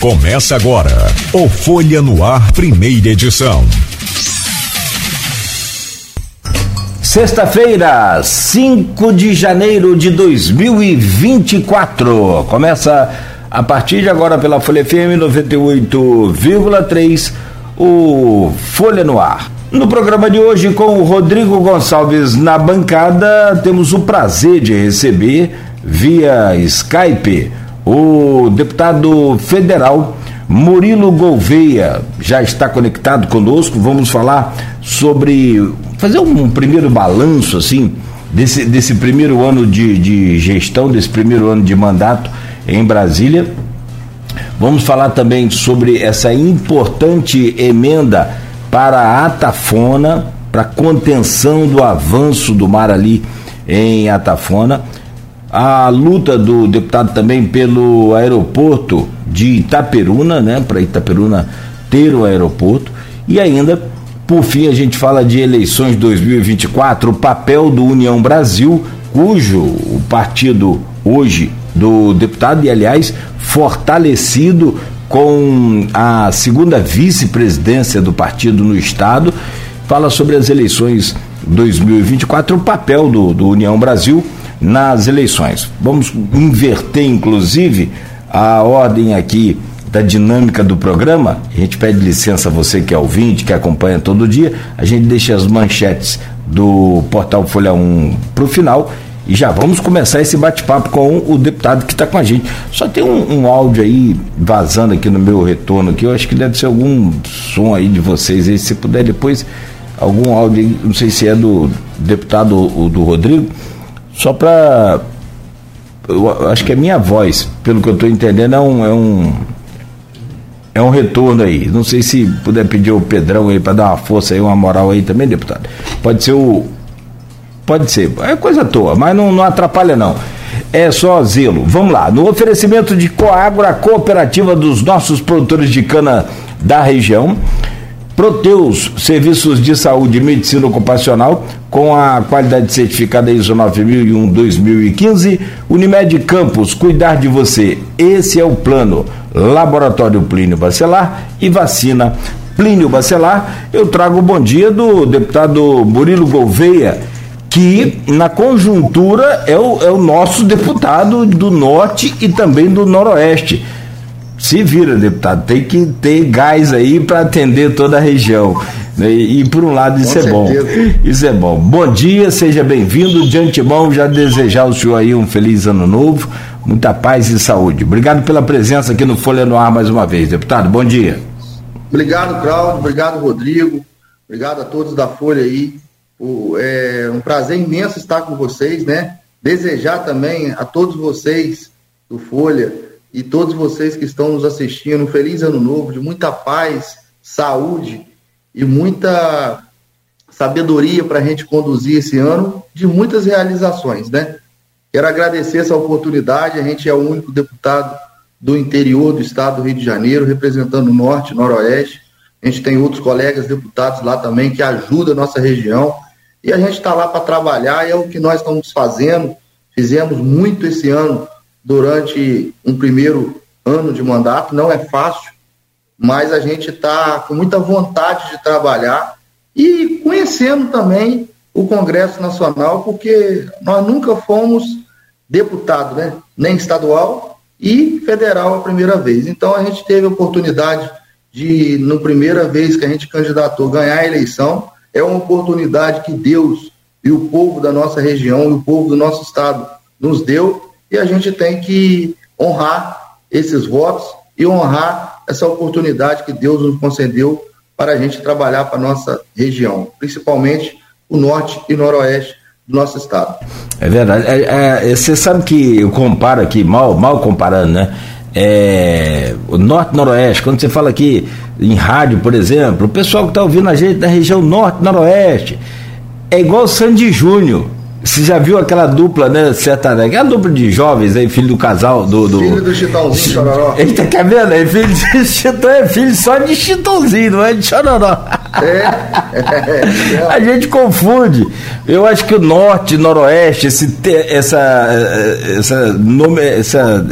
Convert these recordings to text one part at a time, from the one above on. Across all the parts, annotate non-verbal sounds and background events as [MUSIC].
Começa agora o Folha no Ar, primeira edição. Sexta-feira, 5 de janeiro de 2024. Começa a partir de agora pela Folha FM 98,3, o Folha no Ar. No programa de hoje, com o Rodrigo Gonçalves na bancada, temos o prazer de receber via Skype o deputado federal Murilo Gouveia já está conectado conosco. Vamos falar sobre. fazer um primeiro balanço, assim, desse, desse primeiro ano de, de gestão, desse primeiro ano de mandato em Brasília. Vamos falar também sobre essa importante emenda para a Atafona, para contenção do avanço do mar ali em Atafona a luta do deputado também pelo aeroporto de Itaperuna, né, para Itaperuna ter o aeroporto, e ainda, por fim, a gente fala de eleições 2024, o papel do União Brasil, cujo o partido hoje do deputado, e aliás, fortalecido com a segunda vice-presidência do partido no Estado, fala sobre as eleições 2024, o papel do, do União Brasil nas eleições. Vamos inverter, inclusive, a ordem aqui da dinâmica do programa. A gente pede licença a você que é ouvinte, que acompanha todo dia. A gente deixa as manchetes do portal Folha 1 para o final e já vamos começar esse bate-papo com o deputado que está com a gente. Só tem um, um, áudio aí vazando aqui no meu retorno aqui. Eu acho que deve ser algum som aí de vocês aí. Se puder depois, algum áudio não sei se é do deputado ou do Rodrigo só para. Acho que é minha voz, pelo que eu estou entendendo, é um, é um. É um retorno aí. Não sei se puder pedir o Pedrão aí para dar uma força aí, uma moral aí também, deputado. Pode ser o. Pode ser. É coisa toa, mas não, não atrapalha não. É só zelo. Vamos lá. No oferecimento de Coagro, a cooperativa dos nossos produtores de cana da região. Proteus, serviços de saúde e medicina ocupacional, com a qualidade certificada ISO 9001-2015. Unimed Campos, cuidar de você. Esse é o plano. Laboratório Plínio Bacelar e vacina Plínio Bacelar. Eu trago o bom dia do deputado Murilo Gouveia, que na conjuntura é o, é o nosso deputado do Norte e também do Noroeste se vira, deputado. Tem que ter gás aí para atender toda a região. E, e por um lado isso Com é certeza. bom. Isso é bom. Bom dia, seja bem-vindo. De antemão, já desejar ao senhor aí um feliz ano novo, muita paz e saúde. Obrigado pela presença aqui no Folha no Ar mais uma vez, deputado. Bom dia. Obrigado, Claudio. Obrigado, Rodrigo. Obrigado a todos da Folha aí. O, é um prazer imenso estar com vocês, né? Desejar também a todos vocês do Folha e todos vocês que estão nos assistindo, um feliz ano novo, de muita paz, saúde e muita sabedoria para a gente conduzir esse ano, de muitas realizações, né? Quero agradecer essa oportunidade, a gente é o único deputado do interior do estado do Rio de Janeiro, representando o Norte e Noroeste. A gente tem outros colegas deputados lá também que ajudam a nossa região. E a gente está lá para trabalhar, é o que nós estamos fazendo. Fizemos muito esse ano durante um primeiro ano de mandato, não é fácil, mas a gente está com muita vontade de trabalhar e conhecendo também o Congresso Nacional, porque nós nunca fomos deputado, né? nem estadual e federal a primeira vez. Então a gente teve a oportunidade de, na primeira vez que a gente candidatou, ganhar a eleição. É uma oportunidade que Deus e o povo da nossa região e o povo do nosso estado nos deu e a gente tem que honrar esses votos e honrar essa oportunidade que Deus nos concedeu para a gente trabalhar para a nossa região, principalmente o norte e noroeste do nosso estado. É verdade. É, é, você sabe que eu comparo aqui, mal, mal comparando, né? É, o norte noroeste, quando você fala aqui em rádio, por exemplo, o pessoal que está ouvindo a gente da região norte noroeste é igual Sandy Júnior. Você já viu aquela dupla, né, sertaneja? Aquela dupla de jovens aí, filho do casal do. do... Filho do Chitãozinho Chororó. Eita, quer ver, né? Filho de [LAUGHS] Chitão é filho só de Chitãozinho, não é de Chororó. É. [LAUGHS] A gente confunde. Eu acho que o norte, noroeste, esse, essa, essa, nome, essa,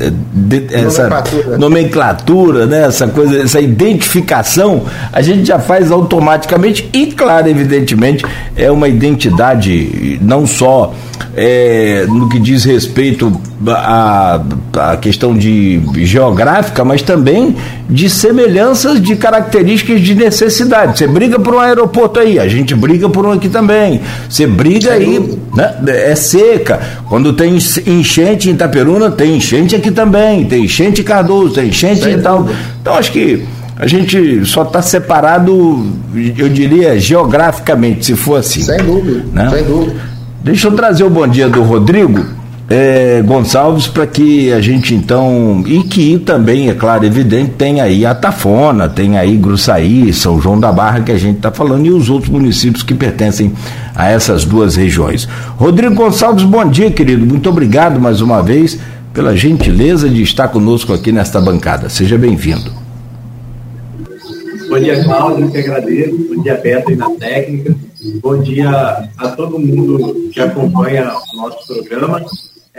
essa nomenclatura. nomenclatura, né? essa coisa, essa identificação, a gente já faz automaticamente e, claro, evidentemente, é uma identidade não só é, no que diz respeito à, à questão de geográfica, mas também de semelhanças de características de necessidade. Você briga por um aeroporto aí, a gente briga por um aqui também. Você briga aí, né? é seca. Quando tem enchente em Itaperuna, tem enchente aqui também. Tem enchente em Cardoso, tem enchente Sem e tal. Então acho que a gente só está separado, eu diria, geograficamente, se for assim. Sem dúvida, né? sem dúvida. Deixa eu trazer o bom dia do Rodrigo é, Gonçalves para que a gente então. E que também, é claro, evidente, tem aí a Tafona, tem aí Gruçaí, São João da Barra que a gente está falando e os outros municípios que pertencem a essas duas regiões. Rodrigo Gonçalves, bom dia, querido. Muito obrigado mais uma vez pela gentileza de estar conosco aqui nesta bancada. Seja bem-vindo. Bom dia, Cláudio, que agradeço. Bom dia, Beto, aí na técnica. Bom dia a todo mundo que acompanha o nosso programa.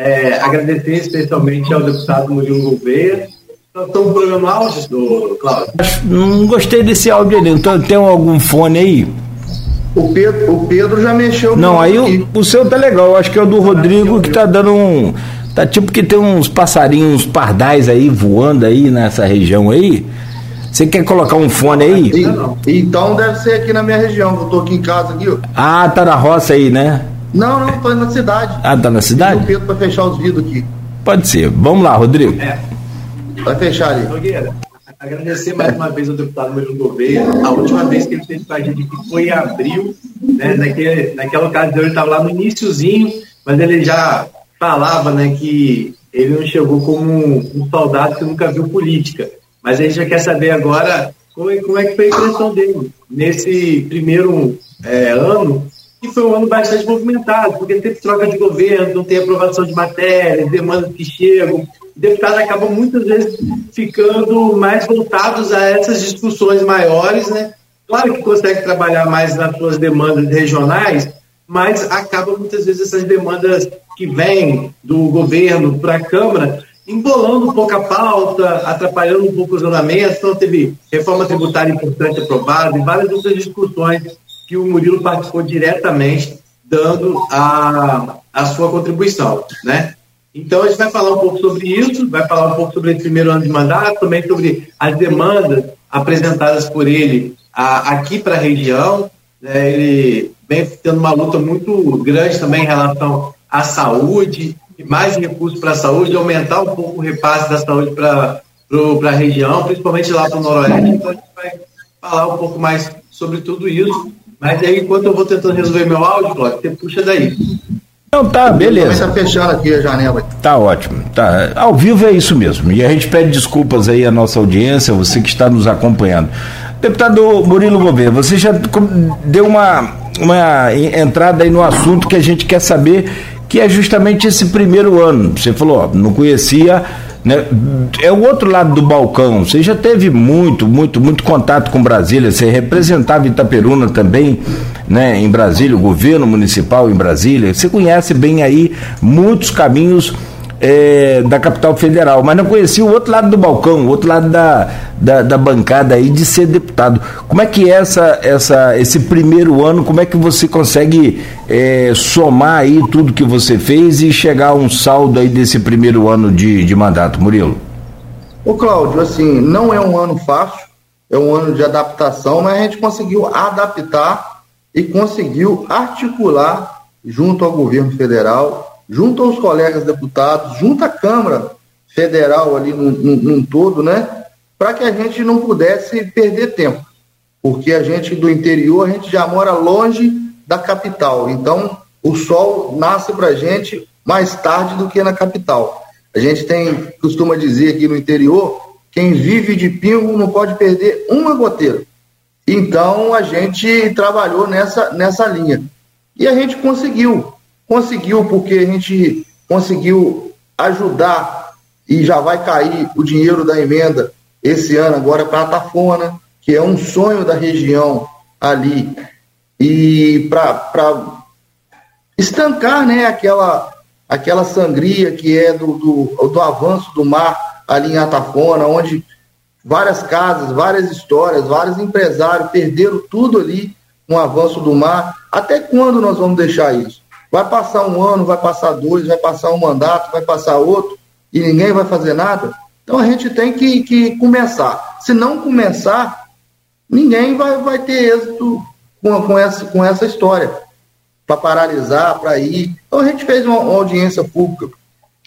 É, agradecer especialmente ao deputado Murilo Gouveia. Um programa áudio Cláudio? Não gostei desse áudio ali. Então, tem algum fone aí? O Pedro, o Pedro já mexeu. Não, aí o, o, seu tá legal. Eu acho que é o do Rodrigo que tá dando um. Tá tipo que tem uns passarinhos pardais aí voando aí nessa região aí. Você quer colocar um fone aí? então deve ser aqui na minha região, eu tô aqui em casa aqui. Ó. Ah, tá na roça aí, né? Não, não, tô na cidade. Ah, tá na cidade? Pedro pra fechar os vidros aqui. Pode ser. Vamos lá, Rodrigo. É. Vai fechar ali. Nogueira, agradecer mais uma vez ao deputado Murilo Gouveia. A última vez que ele fez com a gente aqui foi em abril, né? Naquele, naquela ocasião ele estava lá no iníciozinho, mas ele já falava, né, que ele não chegou como um, um soldado que nunca viu política. Mas a gente já quer saber agora como, é, como é que foi a impressão dele nesse primeiro é, ano, que foi um ano bastante movimentado, porque teve troca de governo, não tem aprovação de matérias, demandas que chegam. Deputados acabam muitas vezes ficando mais voltados a essas discussões maiores, né? Claro que consegue trabalhar mais nas suas demandas regionais, mas acaba muitas vezes essas demandas que vêm do governo para a Câmara embolando um pouco a pauta, atrapalhando um pouco os andamentos. Então, teve reforma tributária importante aprovada e várias outras discussões que o Murilo participou diretamente, dando a, a sua contribuição, né? Então, a gente vai falar um pouco sobre isso, vai falar um pouco sobre esse primeiro ano de mandato, também sobre as demandas apresentadas por ele a, aqui para a região. Né? Ele vem tendo uma luta muito grande também em relação à saúde, mais recursos para a saúde, aumentar um pouco o repasse da saúde para a região, principalmente lá para o Noroeste. Então a gente vai falar um pouco mais sobre tudo isso. Mas aí, enquanto eu vou tentando resolver meu áudio, Cláudio, você puxa daí. Não, tá, beleza. Começa fechando aqui a janela. Tá ótimo. Tá. Ao vivo é isso mesmo. E a gente pede desculpas aí à nossa audiência, você que está nos acompanhando. Deputado Murilo Gouveia, você já deu uma, uma entrada aí no assunto que a gente quer saber que é justamente esse primeiro ano. Você falou, ó, não conhecia. Né? É o outro lado do balcão. Você já teve muito, muito, muito contato com Brasília. Você representava Itaperuna também, né? Em Brasília, o governo municipal em Brasília. Você conhece bem aí muitos caminhos é, da capital federal, mas não conhecia o outro lado do balcão, o outro lado da, da, da, bancada aí de ser deputado. Como é que é essa, essa, esse primeiro ano, como é que você consegue é, somar aí tudo que você fez e chegar a um saldo aí desse primeiro ano de, de mandato, Murilo? Ô Cláudio, assim, não é um ano fácil, é um ano de adaptação, mas a gente conseguiu adaptar e conseguiu articular junto ao governo federal junto aos colegas deputados, junto à Câmara Federal ali num, num, num todo, né? Para que a gente não pudesse perder tempo. Porque a gente do interior, a gente já mora longe da capital. Então, o sol nasce para a gente mais tarde do que na capital. A gente tem, costuma dizer aqui no interior, quem vive de pingo não pode perder uma goteira. Então a gente trabalhou nessa, nessa linha. E a gente conseguiu. Conseguiu, porque a gente conseguiu ajudar e já vai cair o dinheiro da emenda esse ano agora para a Tafona, que é um sonho da região ali e para estancar né, aquela, aquela sangria que é do, do, do avanço do mar ali em Atafona, onde várias casas, várias histórias, vários empresários perderam tudo ali com o avanço do mar. Até quando nós vamos deixar isso? Vai passar um ano, vai passar dois, vai passar um mandato, vai passar outro e ninguém vai fazer nada? Então a gente tem que, que começar. Se não começar, ninguém vai, vai ter êxito com, com, essa, com essa história. Para paralisar, para ir. Então a gente fez uma, uma audiência pública,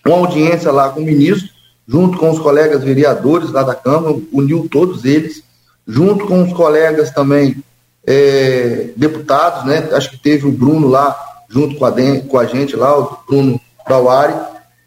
uma audiência lá com o ministro, junto com os colegas vereadores lá da Câmara, uniu todos eles, junto com os colegas também é, deputados, né? Acho que teve o Bruno lá, junto com a, com a gente lá, o Bruno Bauari.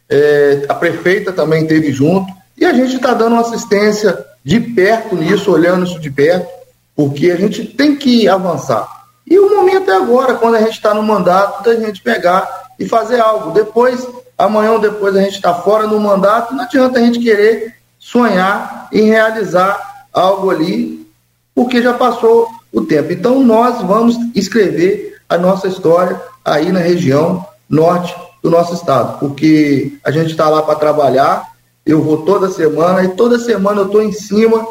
É, a prefeita também teve junto. E a gente está dando assistência de perto nisso, olhando isso de perto, porque a gente tem que avançar. E o momento é agora, quando a gente está no mandato, da gente pegar e fazer algo. Depois, amanhã ou depois a gente está fora do mandato, não adianta a gente querer sonhar em realizar algo ali, porque já passou o tempo. Então, nós vamos escrever a nossa história aí na região norte do nosso estado, porque a gente está lá para trabalhar, eu vou toda semana e toda semana eu estou em cima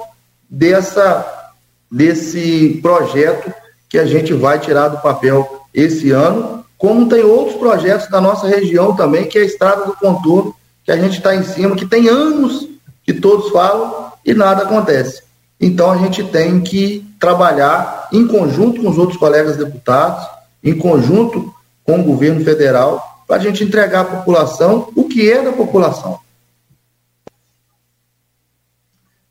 dessa, desse projeto que a gente vai tirar do papel esse ano, como tem outros projetos da nossa região também, que é a Estrada do Contorno, que a gente está em cima, que tem anos que todos falam e nada acontece. Então a gente tem que trabalhar em conjunto com os outros colegas deputados, em conjunto com o governo federal, para a gente entregar à população o que é da população.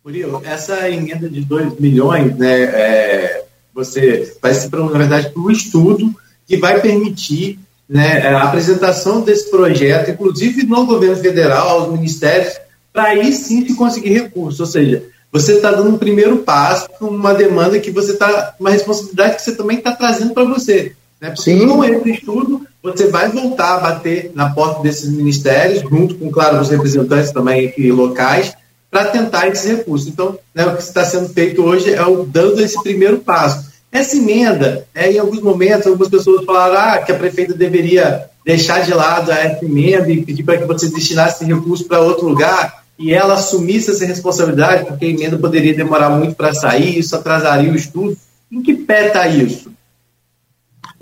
Murilo, essa emenda de 2 milhões, né, é, você vai ser, na verdade, para um estudo que vai permitir né, a apresentação desse projeto, inclusive no governo federal, aos ministérios, para aí sim se conseguir recursos. Ou seja, você está dando um primeiro passo com uma demanda que você está, uma responsabilidade que você também está trazendo para você. Né? Porque sim. com esse estudo, você vai voltar a bater na porta desses ministérios, junto com, claro, os representantes também aqui locais, para tentar esses recursos. Então, né, o que está sendo feito hoje é o dando esse primeiro passo. Essa emenda, é, em alguns momentos, algumas pessoas falaram ah, que a prefeita deveria deixar de lado essa emenda e pedir para que você destinasse esse recurso para outro lugar e ela assumisse essa responsabilidade, porque a emenda poderia demorar muito para sair, isso atrasaria o estudo. Em que pé está isso?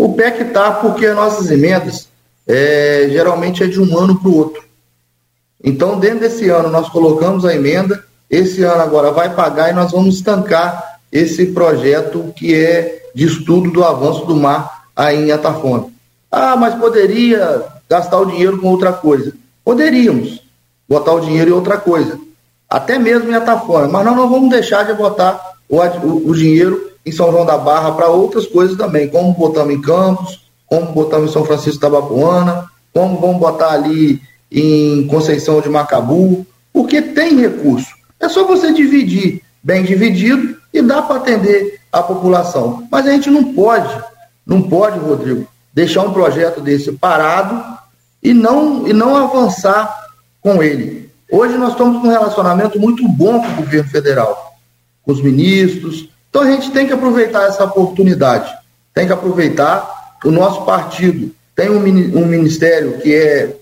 O que está porque as nossas emendas é, geralmente é de um ano para o outro. Então, dentro desse ano, nós colocamos a emenda, esse ano agora vai pagar e nós vamos estancar esse projeto que é de estudo do avanço do mar aí em Atafona. Ah, mas poderia gastar o dinheiro com outra coisa. Poderíamos botar o dinheiro em outra coisa, até mesmo em Atafona, mas nós não vamos deixar de botar o, o, o dinheiro em São João da Barra para outras coisas também, como botamos em Campos, como botamos em São Francisco da Bapuana, como vamos botar ali em Conceição de Macabu, porque tem recurso. É só você dividir bem dividido e dá para atender a população. Mas a gente não pode, não pode, Rodrigo, deixar um projeto desse parado e não, e não avançar com ele. Hoje nós estamos com um relacionamento muito bom com o governo federal, com os ministros. Então a gente tem que aproveitar essa oportunidade, tem que aproveitar. O nosso partido tem um, um ministério que é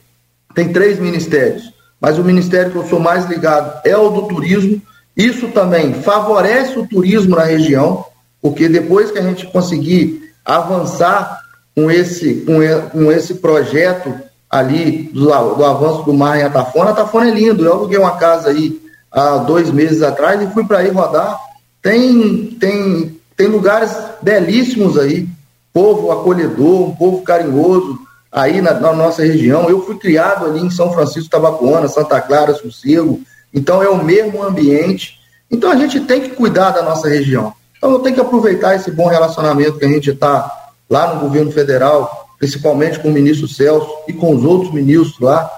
tem três ministérios, mas o ministério que eu sou mais ligado é o do turismo. Isso também favorece o turismo na região, porque depois que a gente conseguir avançar com esse, com, esse projeto ali do, do avanço do mar em Atafona, Atafona é lindo. Eu aluguei uma casa aí há dois meses atrás e fui para aí rodar. Tem, tem, tem lugares belíssimos aí, povo acolhedor, um povo carinhoso, aí na, na, nossa região. Eu fui criado ali em São Francisco Tabapuana, Santa Clara, Sossego, então é o mesmo ambiente. Então a gente tem que cuidar da nossa região. Então eu tenho que aproveitar esse bom relacionamento que a gente está lá no governo federal, principalmente com o ministro Celso e com os outros ministros lá,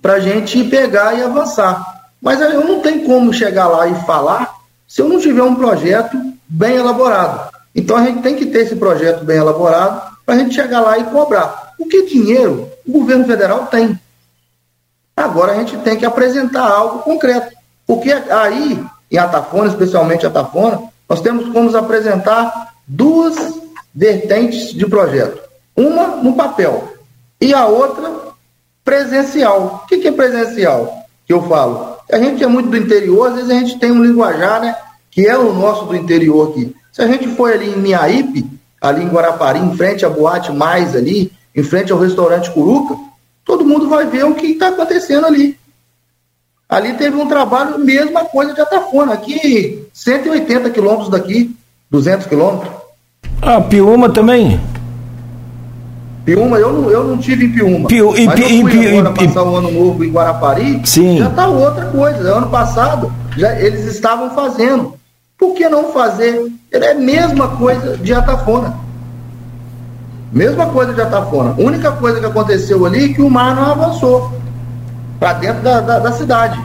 para a gente pegar e avançar. Mas eu não tenho como chegar lá e falar se eu não tiver um projeto bem elaborado. Então a gente tem que ter esse projeto bem elaborado para a gente chegar lá e cobrar. Porque dinheiro o governo federal tem. Agora a gente tem que apresentar algo concreto. Porque aí, em Atafona, especialmente Atafona, nós temos como nos apresentar duas vertentes de projeto. Uma no papel e a outra presencial. O que, é presencial? Que eu falo. A gente é muito do interior, às vezes a gente tem um linguajar, né? Que é o nosso do interior aqui. Se a gente for ali em Miaípe, ali em Guarapari, em frente à Boate Mais ali, em frente ao restaurante Curuca, todo mundo vai ver o que está acontecendo ali. Ali teve um trabalho, mesma coisa de Atafona, aqui 180 quilômetros daqui, 200 quilômetros. Ah, Piuma também? Piuma, eu não, eu não tive em Piuma. Piu, e, mas eu fui agora passar o ano novo em Guarapari, sim. já está outra coisa. Ano passado, já, eles estavam fazendo. Por que não fazer? Ele é a mesma coisa de Atafona. Mesma coisa de Atafona. A única coisa que aconteceu ali é que o mar não avançou para dentro da, da, da, cidade.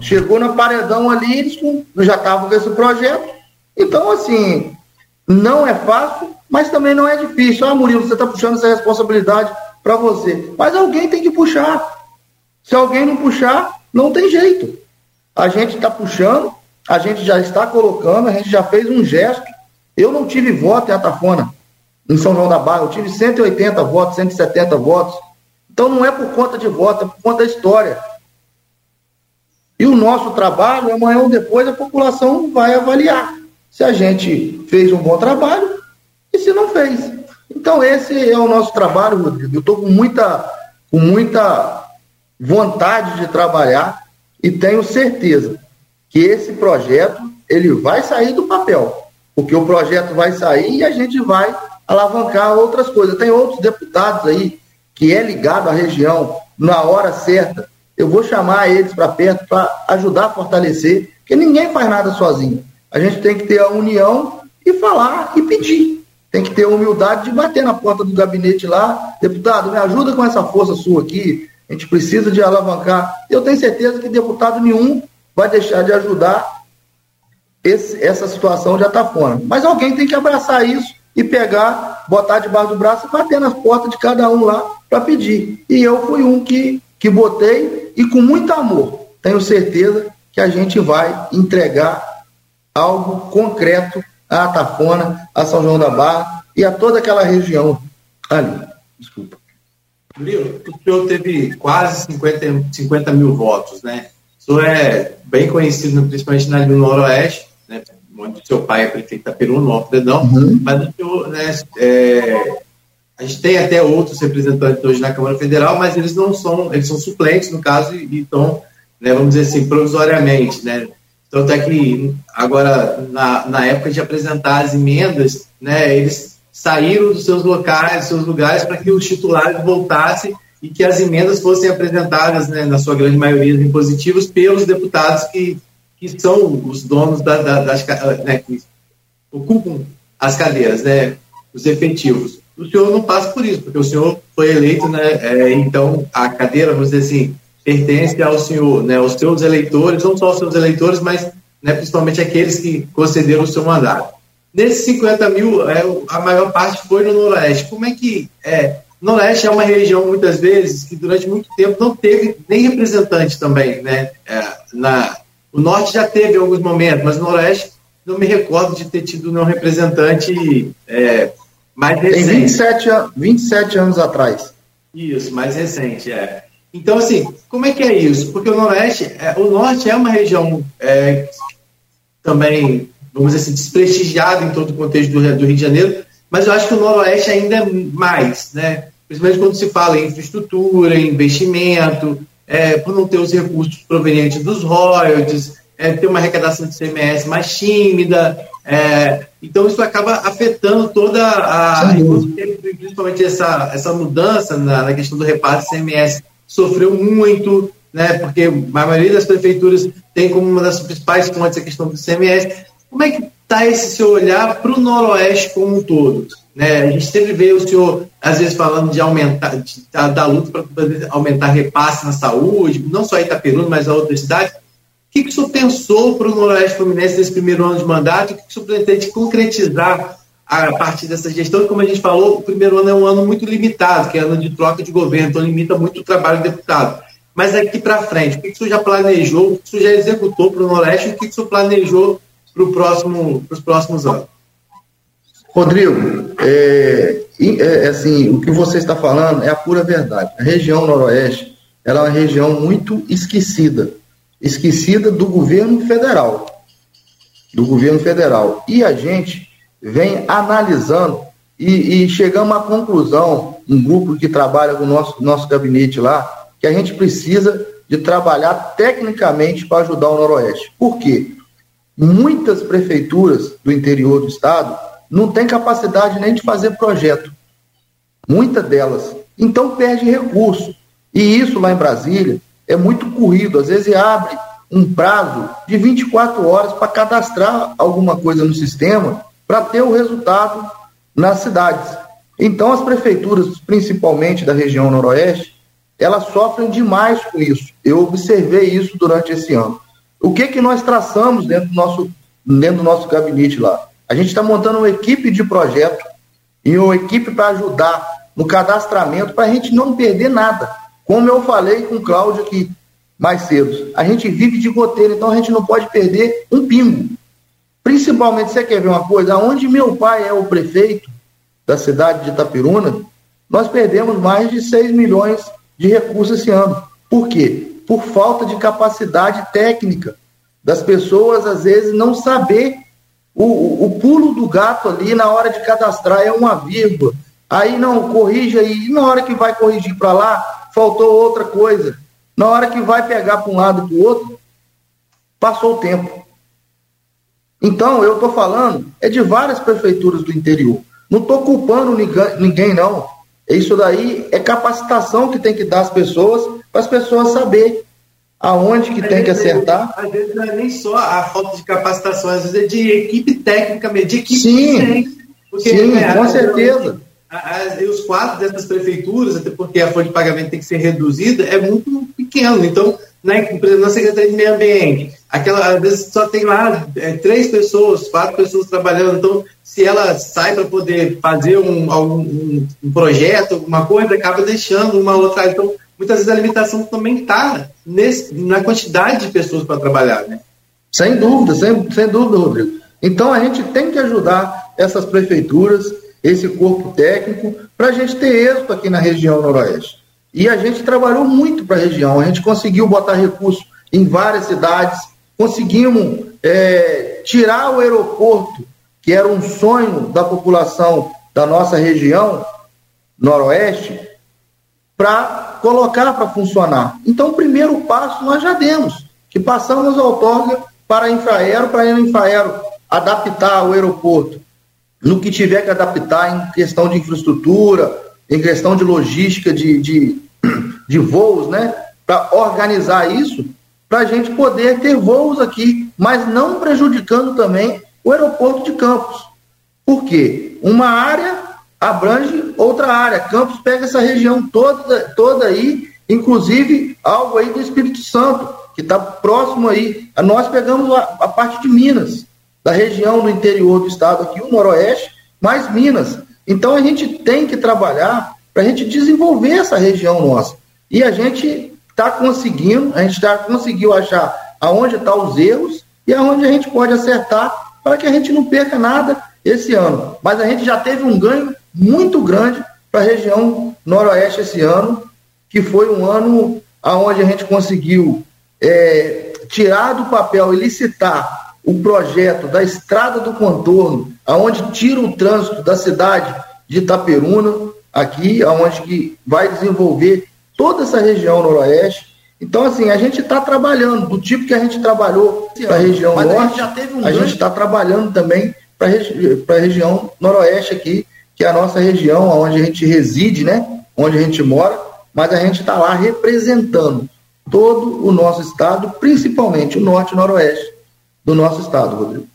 Chegou no paredão ali, eles já estavam com esse projeto. Então, assim, não é fácil, mas também não é difícil. Ah, Murilo, você está puxando essa responsabilidade para você. Mas alguém tem que puxar. Se alguém não puxar, não tem jeito. A gente está puxando, a gente já está colocando, a gente já fez um gesto. Eu não tive voto em Atafona, em São João da Barra. Eu tive 180 votos, 170 votos. Então não é por conta de voto, é por conta da história. E o nosso trabalho, amanhã ou depois, a população vai avaliar se a gente fez um bom trabalho se não fez. Então esse é o nosso trabalho, Rodrigo. Eu estou com muita, com muita vontade de trabalhar e tenho certeza que esse projeto ele vai sair do papel, porque o projeto vai sair e a gente vai alavancar outras coisas. Tem outros deputados aí que é ligado à região, na hora certa, eu vou chamar eles para perto para ajudar a fortalecer, porque ninguém faz nada sozinho. A gente tem que ter a união e falar e pedir. Tem que ter a humildade de bater na porta do gabinete lá, deputado, me ajuda com essa força sua aqui, a gente precisa de alavancar. Eu tenho certeza que deputado nenhum vai deixar de ajudar esse, essa situação de Atafona. Mas alguém tem que abraçar isso e pegar, botar debaixo do braço e bater nas portas de cada um lá para pedir. E eu fui um que, que botei e com muito amor. Tenho certeza que a gente vai entregar algo concreto a Atafona, a São João da Barra e a toda aquela região ali. Desculpa. Murilo, o senhor teve quase 50, 50 mil votos, né? O senhor é bem conhecido, principalmente na do Noroeste, né? onde seu pai é prefeito da Peru, no Alto Dedão, uhum. mas o senhor, né, é, a gente tem até outros representantes hoje na Câmara Federal, mas eles não são, eles são suplentes, no caso, e estão, né, vamos dizer assim, provisoriamente, né? Tanto é que agora, na, na época de apresentar as emendas, né, eles saíram dos seus locais, dos seus lugares, para que os titulares voltassem e que as emendas fossem apresentadas, né, na sua grande maioria, impositivos, pelos deputados que, que são os donos da, da, das, né, que ocupam as cadeiras, né, os efetivos o senhor não passa por isso, porque o senhor foi eleito, né? É, então a cadeira, vamos dizer assim, pertence ao senhor, né? Aos seus eleitores, não só aos seus eleitores, mas né, principalmente aqueles que concederam o seu mandato. Nesses 50 mil, é, a maior parte foi no Noroeste. Como é que é? Noroeste é uma região, muitas vezes, que durante muito tempo não teve nem representante também, né? É, na, o Norte já teve em alguns momentos, mas no Noroeste não me recordo de ter tido nenhum representante é, mais recente. Tem 27, 27 anos atrás. Isso, mais recente, é. Então, assim, como é que é isso? Porque o Noroeste, é, o Norte é uma região é, também, vamos dizer assim, desprestigiada em todo o contexto do, do Rio de Janeiro, mas eu acho que o Noroeste ainda é mais, né? Principalmente quando se fala em infraestrutura, em investimento, é, por não ter os recursos provenientes dos royalties, é, ter uma arrecadação de CMS mais tímida, é, então isso acaba afetando toda a. Principalmente essa, essa mudança na, na questão do repasse CMS sofreu muito, né, porque a maioria das prefeituras tem como uma das principais fontes a questão do CMS. Como é que está esse seu olhar para o Noroeste como um todo? Né? A gente sempre vê o senhor, às vezes, falando de aumentar, de, da, da luta para aumentar repasse na saúde, não só Itaperuna, mas a outras cidades. O que, que o senhor pensou para o Noroeste Fluminense nesse primeiro ano de mandato? O que, que o senhor pretende concretizar a partir dessa gestão? Como a gente falou, o primeiro ano é um ano muito limitado, que é ano de troca de governo, então limita muito o trabalho do deputado. Mas daqui para frente, o que, que senhor já planejou, o que o senhor já executou para o Noroeste e o que, que senhor planejou para próximo, os próximos anos? Rodrigo, é, é, assim, o que você está falando é a pura verdade. A região noroeste ela é uma região muito esquecida, esquecida do governo federal, do governo federal. E a gente vem analisando e, e chegamos à conclusão, um grupo que trabalha com o nosso, nosso gabinete lá, que a gente precisa de trabalhar tecnicamente para ajudar o Noroeste. Por quê? Muitas prefeituras do interior do estado não têm capacidade nem de fazer projeto. Muitas delas. Então perde recurso. E isso lá em Brasília é muito corrido. Às vezes abre um prazo de 24 horas para cadastrar alguma coisa no sistema para ter o resultado nas cidades. Então as prefeituras, principalmente da região noroeste, elas sofrem demais com isso. Eu observei isso durante esse ano. O que que nós traçamos dentro do nosso, dentro do nosso gabinete lá? A gente está montando uma equipe de projeto e uma equipe para ajudar no cadastramento para a gente não perder nada. Como eu falei com o Cláudio aqui mais cedo, a gente vive de roteiro, então a gente não pode perder um pingo. Principalmente, você quer ver uma coisa? Onde meu pai é o prefeito da cidade de Itapiruna, nós perdemos mais de 6 milhões de recursos esse ano. Por quê? Por falta de capacidade técnica das pessoas, às vezes, não saber o, o pulo do gato ali na hora de cadastrar é uma vírgula. Aí não, corrige aí, e na hora que vai corrigir para lá, faltou outra coisa. Na hora que vai pegar para um lado e para o outro, passou o tempo. Então, eu estou falando é de várias prefeituras do interior. Não estou culpando ninguém, não. Isso daí é capacitação que tem que dar às pessoas, para as pessoas saber aonde que tem que acertar. Às vezes não é nem só a falta de capacitação, às vezes é de equipe técnica mesmo, de equipe Sim, porque, sim é, com certeza as, os quadros dessas prefeituras, até porque a folha de pagamento tem que ser reduzida, é muito pequeno. Então, na, na Secretaria de Meio Ambiente, aquela, às vezes só tem lá é, três pessoas, quatro pessoas trabalhando. Então, se ela sai para poder fazer um, algum, um, projeto, alguma coisa, acaba deixando uma outra. Então, muitas vezes a limitação também está na quantidade de pessoas para trabalhar. Né? Sem dúvida, sem, sem dúvida, Rodrigo. Então, a gente tem que ajudar essas prefeituras esse corpo técnico, para a gente ter êxito aqui na região noroeste. E a gente trabalhou muito para a região, a gente conseguiu botar recursos em várias cidades, conseguimos é, tirar o aeroporto, que era um sonho da população da nossa região noroeste, para colocar para funcionar. Então, o primeiro passo nós já demos, que passamos a outorga para a Infraero, para a Infraero adaptar o aeroporto. No que tiver que adaptar em questão de infraestrutura, em questão de logística de, de, [CLEARS THROAT] de voos, né? Para organizar isso, para a gente poder ter voos aqui, mas não prejudicando também o aeroporto de Campos. Por quê? Uma área abrange outra área. Campos pega essa região toda, toda aí, inclusive algo aí do Espírito Santo, que está próximo aí. Nós pegamos a, a parte de Minas da região do interior do estado aqui, o noroeste, mais Minas. Então a gente tem que trabalhar para a gente desenvolver essa região nossa. E a gente está conseguindo, a gente já conseguiu achar aonde estão tá os erros e aonde a gente pode acertar para que a gente não perca nada esse ano. Mas a gente já teve um ganho muito grande para a região noroeste esse ano, que foi um ano aonde a gente conseguiu é, tirar do papel e licitar o projeto da estrada do contorno, aonde tira o trânsito da cidade de Itaperuna, aqui, aonde que vai desenvolver toda essa região noroeste. Então, assim, a gente está trabalhando do tipo que a gente trabalhou para a região Mas norte, a gente um está trabalhando também para regi a região noroeste aqui, que é a nossa região onde a gente reside, né? Onde a gente mora, mas a gente está lá representando todo o nosso estado, principalmente o norte e noroeste do nosso estado, Rodrigo.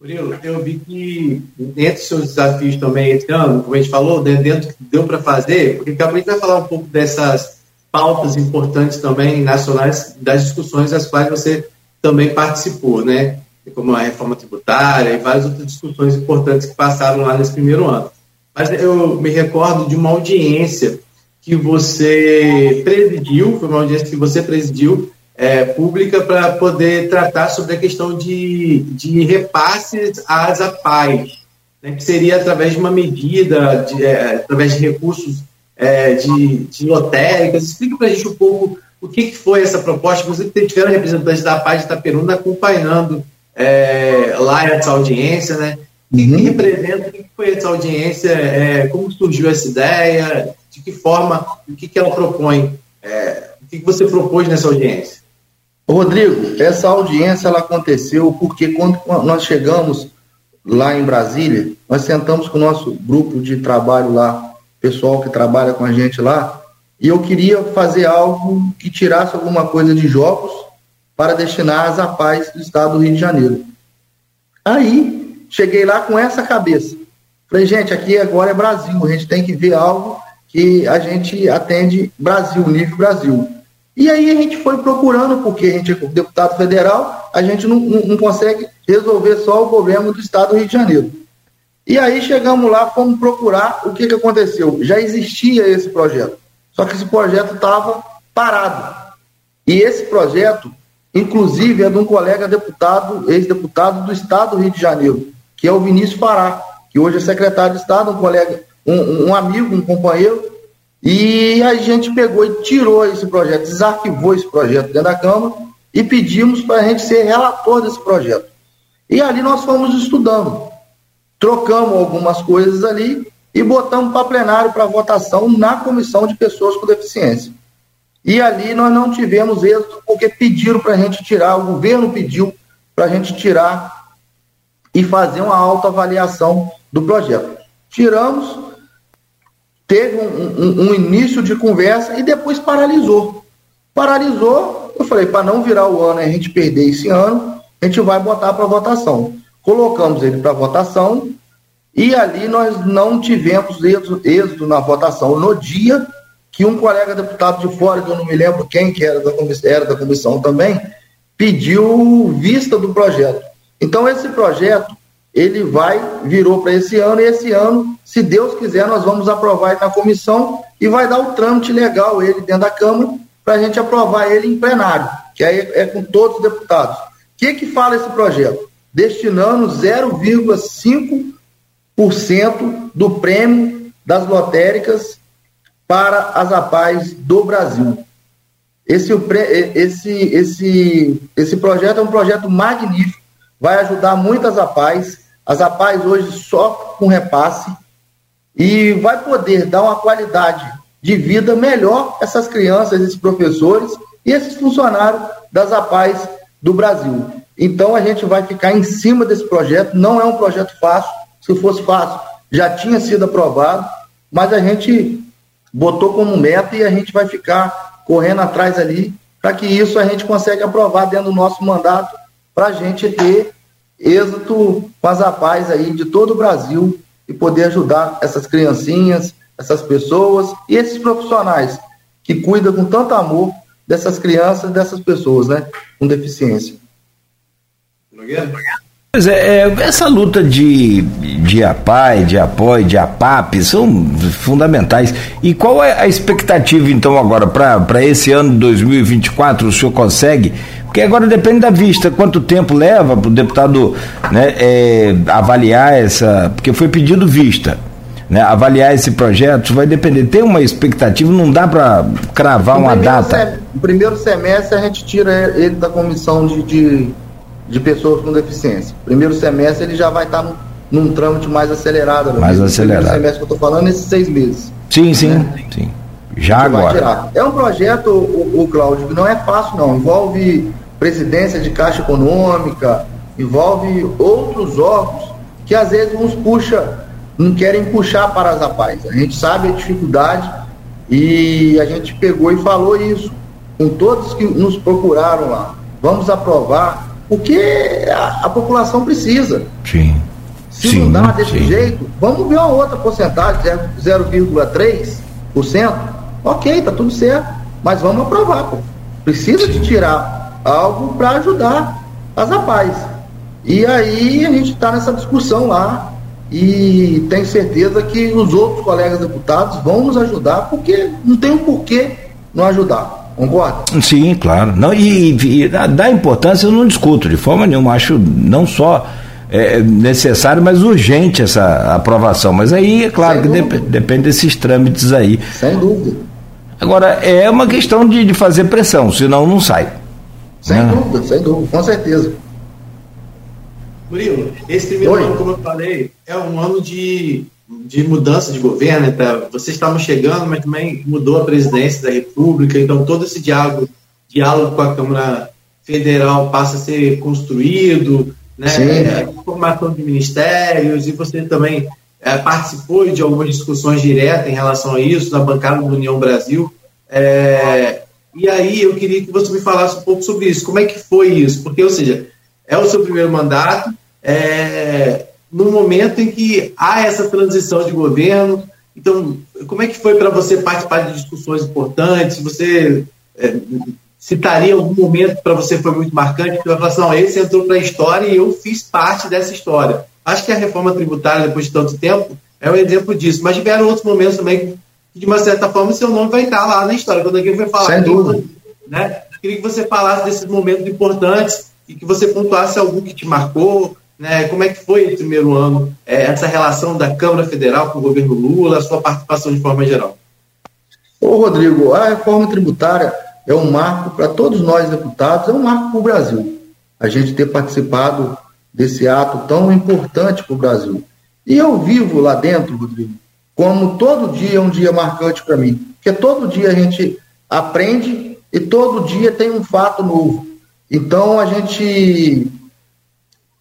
Murilo, eu vi que dentro dos seus desafios também esse ano, como a gente falou, dentro do que deu para fazer, porque a gente vai falar um pouco dessas pautas importantes também nacionais, das discussões das quais você também participou, né? Como a reforma tributária e várias outras discussões importantes que passaram lá nesse primeiro ano. Mas eu me recordo de uma audiência que você presidiu, foi uma audiência que você presidiu é, pública para poder tratar sobre a questão de, de repasses às APAES. né, que seria através de uma medida, de, é, através de recursos é, de, de lotéricas. Explica para a gente um pouco o que, que foi essa proposta. Você que tiveram representantes da Paz de Itaperuna acompanhando é, lá essa audiência, né? O que, uhum. que representa, o que foi essa audiência, é, como surgiu essa ideia, de que forma, o que, que ela propõe, é, o que, que você propôs nessa audiência? Rodrigo, essa audiência ela aconteceu porque quando nós chegamos lá em Brasília, nós sentamos com o nosso grupo de trabalho lá, pessoal que trabalha com a gente lá, e eu queria fazer algo que tirasse alguma coisa de jogos para destinar às APAES do estado do Rio de Janeiro. Aí, cheguei lá com essa cabeça. Falei, gente, aqui agora é Brasil, a gente tem que ver algo que a gente atende Brasil, nível Brasil. E aí a gente foi procurando, porque a gente é deputado federal, a gente não, não, não consegue resolver só o problema do estado do Rio de Janeiro. E aí chegamos lá, fomos procurar o que, que aconteceu. Já existia esse projeto, só que esse projeto estava parado. E esse projeto, inclusive, é de um colega deputado, ex-deputado do estado do Rio de Janeiro, que é o Vinícius Pará, que hoje é secretário de Estado, um colega, um, um amigo, um companheiro, e a gente pegou e tirou esse projeto, desarquivou esse projeto dentro da Câmara e pedimos para a gente ser relator desse projeto. E ali nós fomos estudando, trocamos algumas coisas ali e botamos para plenário para votação na comissão de pessoas com deficiência. E ali nós não tivemos êxito porque pediram para a gente tirar, o governo pediu para a gente tirar e fazer uma autoavaliação do projeto. Tiramos, teve um, um, um início de conversa e depois paralisou. Paralisou, eu falei, para não virar o ano e a gente perder esse ano, a gente vai botar para votação. Colocamos ele para votação e ali nós não tivemos êxito, êxito, na votação. No dia que um colega deputado de fora, que eu não me lembro quem que era da comissão, era da comissão também, pediu vista do projeto. Então esse projeto ele vai virou para esse ano e esse ano, se Deus quiser, nós vamos aprovar ele na comissão e vai dar o trâmite legal ele dentro da Câmara para a gente aprovar ele em plenário, que aí é com todos os deputados que, que fala esse projeto? Destinando 0,5% do prêmio das lotéricas para as APAES do Brasil. Esse, esse, esse, esse projeto é um projeto magnífico, vai ajudar muitas APAES. As APAES hoje só com repasse e vai poder dar uma qualidade de vida melhor essas crianças, esses professores e esses funcionários das APAES do Brasil. Então a gente vai ficar em cima desse projeto. Não é um projeto fácil. Se fosse fácil, já tinha sido aprovado, mas a gente botou como meta e a gente vai ficar correndo atrás ali para que isso a gente consiga aprovar dentro do nosso mandato para a gente ter êxito com as APAES aí de todo o Brasil e poder ajudar essas criancinhas, essas pessoas e esses profissionais que cuidam com tanto amor dessas crianças, dessas pessoas, né, com deficiência. Pois é, é, essa luta de, de APAI, de apoio, de APAP são fundamentais. E qual é a expectativa, então, agora, para esse ano de 2024? O senhor consegue? Porque agora depende da vista, quanto tempo leva para o deputado né, é, avaliar essa. Porque foi pedido vista né, avaliar esse projeto, vai depender. Tem uma expectativa, não dá para cravar uma data. No primeiro semestre a gente tira ele da comissão de, de, de, pessoas com deficiência. Primeiro semestre ele já vai estar tá num, num trâmite mais acelerado. Mais mesmo. acelerado. Primeiro semestre que eu estou falando, esses seis meses. Sim, sim, né? sim. Já agora. É um projeto, o, o Cláudio, que não é fácil não. Envolve presidência de Caixa Econômica, envolve outros órgãos que às vezes uns puxa não querem puxar para as APAES. A gente sabe a dificuldade e a gente pegou e falou isso com todos que nos procuraram lá. Vamos aprovar, porque a, a população precisa. Sim. Se sim, não dá desse sim. jeito, vamos ver uma outra porcentagem, 0,3%. Ok, tá tudo certo. Mas vamos aprovar, pô. Precisa sim. de tirar algo para ajudar as APAES. E aí a gente está nessa discussão lá e tenho certeza que os outros colegas deputados vão nos ajudar, porque não tem um porquê não ajudar. Concorda? Sim, claro. Não, e, e da importância eu não discuto de forma nenhuma. Acho não só é, necessário, mas urgente essa aprovação. Mas aí, é claro, Sem que dep depende desses trâmites aí. Sem dúvida. Agora, é uma questão de, de fazer pressão, senão não sai. Sem né? dúvida, sem dúvida, com certeza. Murilo, esse primeiro Oi. ano, como eu falei, é um ano de, de mudança de governo. Tá? Vocês estavam chegando, mas também mudou a presidência da República, então todo esse diálogo, diálogo com a Câmara Federal passa a ser construído, né? É, formação de ministérios, e você também é, participou de algumas discussões diretas em relação a isso, na bancada do União Brasil. É, e aí eu queria que você me falasse um pouco sobre isso. Como é que foi isso? Porque, ou seja, é o seu primeiro mandato, é, no momento em que há essa transição de governo. Então, como é que foi para você participar de discussões importantes? Você é, citaria algum momento para você foi muito marcante? Que você fala assim, esse entrou para a história e eu fiz parte dessa história. Acho que a reforma tributária, depois de tanto tempo, é um exemplo disso. Mas tiveram outros momentos também que, de uma certa forma, seu nome vai estar lá na história. Quando alguém vai falar. Sem dúvida. Né? Queria que você falasse desses momentos importantes e que você pontuasse algum que te marcou, né? Como é que foi o primeiro ano, é, essa relação da Câmara Federal com o governo Lula, a sua participação de forma geral? Ô, Rodrigo, a reforma tributária é um marco para todos nós deputados, é um marco para o Brasil. A gente ter participado desse ato tão importante para o Brasil. E eu vivo lá dentro, Rodrigo, como todo dia é um dia marcante para mim. Porque todo dia a gente aprende e todo dia tem um fato novo. Então a gente,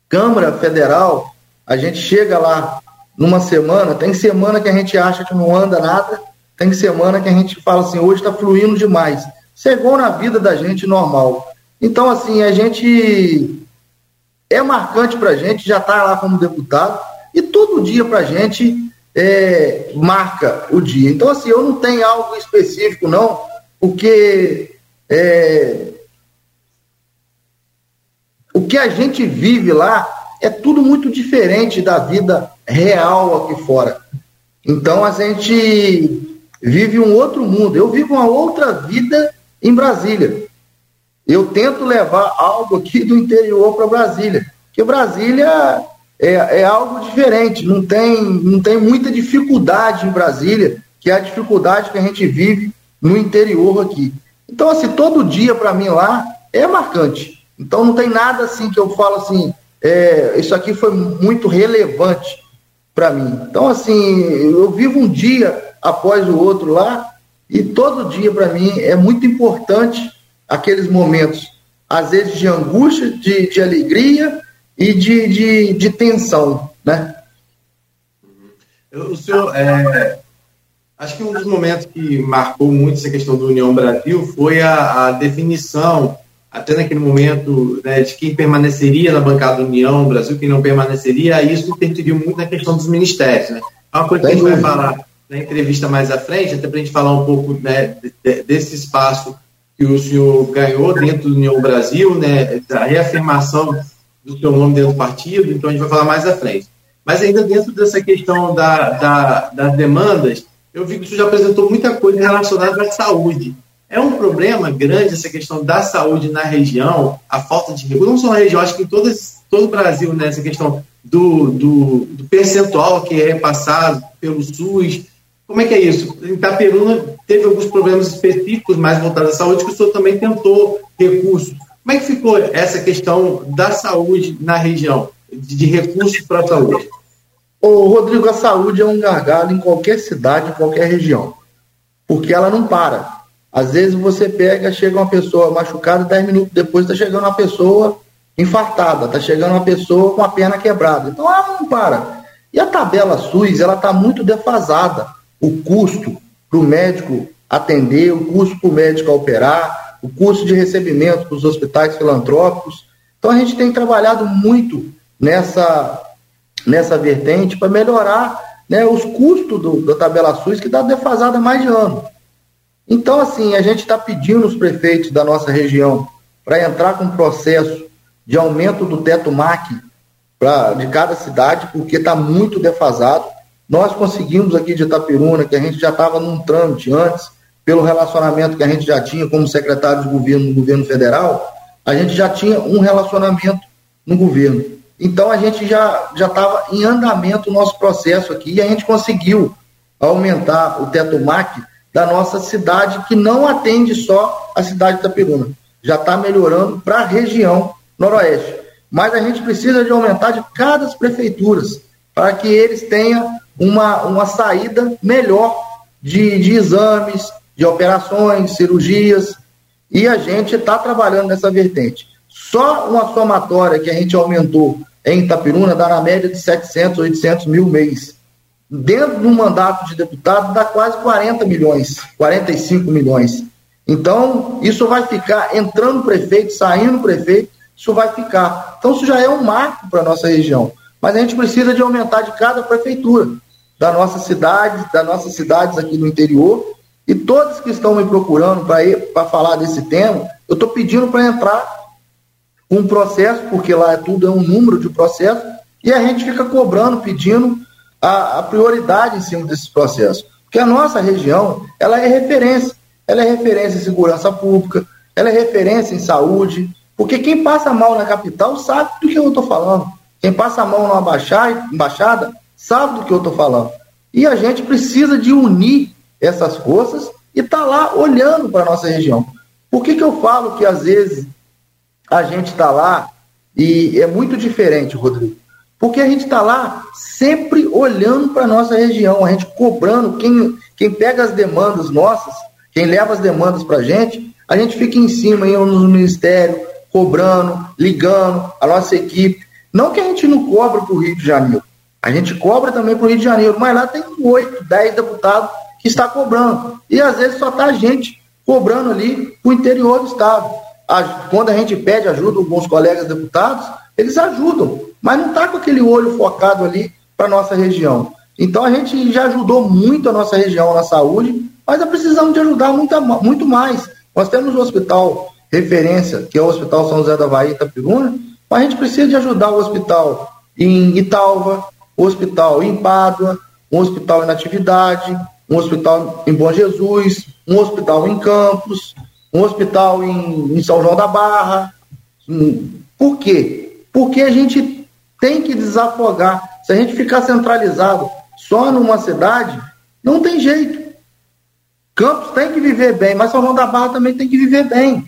Câmara Federal, a gente chega lá numa semana, tem semana que a gente acha que não anda nada, tem semana que a gente fala assim, hoje está fluindo demais. Chegou na vida da gente normal. Então, assim, a gente é marcante para a gente, já está lá como deputado, e todo dia para a gente é, marca o dia. Então, assim, eu não tenho algo específico, não, porque é, o que a gente vive lá é tudo muito diferente da vida real aqui fora. Então a gente vive um outro mundo. Eu vivo uma outra vida em Brasília. Eu tento levar algo aqui do interior para Brasília, porque Brasília é, é, algo diferente. Não tem, não tem muita dificuldade em Brasília, que é a dificuldade que a gente vive no interior aqui. Então assim, todo dia para mim lá é marcante. Então não tem nada assim que eu falo assim, é, isso aqui foi muito relevante para mim. Então, assim, eu vivo um dia após o outro lá, e todo dia para mim é muito importante aqueles momentos, às vezes de angústia, de, de alegria e de, de, de tensão, né? O senhor, é, acho que um dos momentos que marcou muito essa questão do União Brasil foi a, a definição até naquele momento né, de quem permaneceria na bancada União Brasil, quem não permaneceria, isso interferiu muito na questão dos ministérios. Né? É uma coisa que a gente vai falar na entrevista mais à frente, até para a gente falar um pouco né, desse espaço que o senhor ganhou dentro do União Brasil, né, a reafirmação do seu nome dentro do partido, então a gente vai falar mais à frente. Mas ainda dentro dessa questão da, da, das demandas, eu vi que o senhor já apresentou muita coisa relacionada à saúde. É um problema grande essa questão da saúde na região, a falta de recursos, não só na região, acho que em todas, todo o Brasil, né, essa questão do, do, do percentual que é repassado pelo SUS. Como é que é isso? Em Itaperuna teve alguns problemas específicos mais voltados à saúde, que o senhor também tentou recursos. Como é que ficou essa questão da saúde na região, de, recursos para a saúde? Ô, Rodrigo, a saúde é um gargalo em qualquer cidade, em qualquer região, porque ela não para. Às vezes você pega, chega uma pessoa machucada, dez minutos depois está chegando uma pessoa infartada, está chegando uma pessoa com a perna quebrada. Então ela não para. E a tabela SUS, ela está muito defasada. O custo para o médico atender, o custo para o médico operar, o custo de recebimento para os hospitais filantrópicos. Então a gente tem trabalhado muito nessa, nessa vertente para melhorar né, os custos do, da tabela SUS, que está defasada há mais de ano. Então, assim, a gente está pedindo os prefeitos da nossa região para entrar com um processo de aumento do teto MAC pra, de cada cidade, porque está muito defasado. Nós conseguimos aqui de Itapiruna, que a gente já estava num trâmite antes, pelo relacionamento que a gente já tinha como secretário de governo no governo federal, a gente já tinha um relacionamento no governo. Então a gente já já estava em andamento o nosso processo aqui e a gente conseguiu aumentar o teto MAC da nossa cidade, que não atende só a cidade de Itapiruna. Já está melhorando para a região noroeste. Mas a gente precisa de aumentar de cada das prefeituras para que eles tenham uma, uma saída melhor de, de exames, de operações, cirurgias, e a gente está trabalhando nessa vertente. Só uma somatória que a gente aumentou em Itapiruna dá na média de 700, 800 mil mês. Dentro de um mandato de deputado dá quase 40 milhões, 45 milhões. Então, isso vai ficar entrando prefeito, saindo prefeito, isso vai ficar. Então, isso já é um marco para a nossa região. Mas a gente precisa de aumentar de cada prefeitura, da nossa cidade, das nossas cidades aqui no interior, e todos que estão me procurando para falar desse tema, eu estou pedindo para entrar um processo, porque lá é tudo é um número de processo, e a gente fica cobrando, pedindo a, a prioridade em cima desse processo. Porque a nossa região, ela é referência. Ela é referência em segurança pública, ela é referência em saúde, porque quem passa mal na capital sabe do que eu estou falando. Quem passa mal numa embaixada sabe do que eu estou falando. E a gente precisa de unir essas forças e estar tá lá olhando para a nossa região. Por que, que eu falo que às vezes a gente está lá e é muito diferente, Rodrigo? Porque a gente está lá sempre olhando para a nossa região, a gente cobrando, quem, quem pega as demandas nossas, quem leva as demandas para a gente, a gente fica em cima aí no ministério, cobrando, ligando, a nossa equipe. Não que a gente não cobra para o Rio de Janeiro, a gente cobra também para o Rio de Janeiro, mas lá tem oito, dez deputados que está cobrando. E às vezes só está a gente cobrando ali o interior do estado. Quando a gente pede ajuda, alguns colegas deputados, eles ajudam, mas não está com aquele olho focado ali para a nossa região. Então a gente já ajudou muito a nossa região na saúde, mas precisamos de ajudar muito, muito mais. Nós temos o hospital referência, que é o Hospital São José da Bahia Itapiruna, mas a gente precisa de ajudar o hospital em Italva, o hospital em Pádua, um hospital em Natividade, um hospital em Bom Jesus, um hospital em Campos, um hospital em, em São João da Barra. Por quê? Porque a gente tem que desafogar. Se a gente ficar centralizado só numa cidade, não tem jeito. Campos tem que viver bem, mas São João da Barra também tem que viver bem.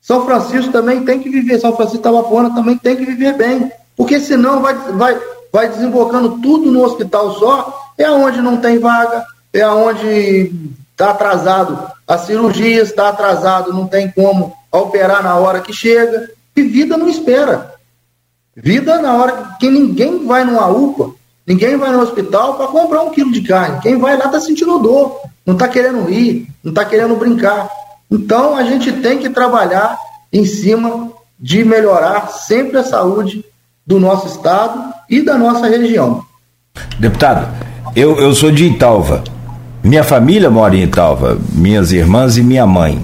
São Francisco também tem que viver, São Francisco Tabapuana também tem que viver bem. Porque senão vai, vai, vai desembocando tudo no hospital só é onde não tem vaga, é onde está atrasado as cirurgias, está atrasado, não tem como operar na hora que chega. E vida não espera. Vida na hora que ninguém vai numa UPA, ninguém vai no hospital para comprar um quilo de carne. Quem vai lá está sentindo dor, não está querendo rir, não está querendo brincar. Então a gente tem que trabalhar em cima de melhorar sempre a saúde do nosso estado e da nossa região. Deputado, eu, eu sou de Italva. Minha família mora em Italva, minhas irmãs e minha mãe.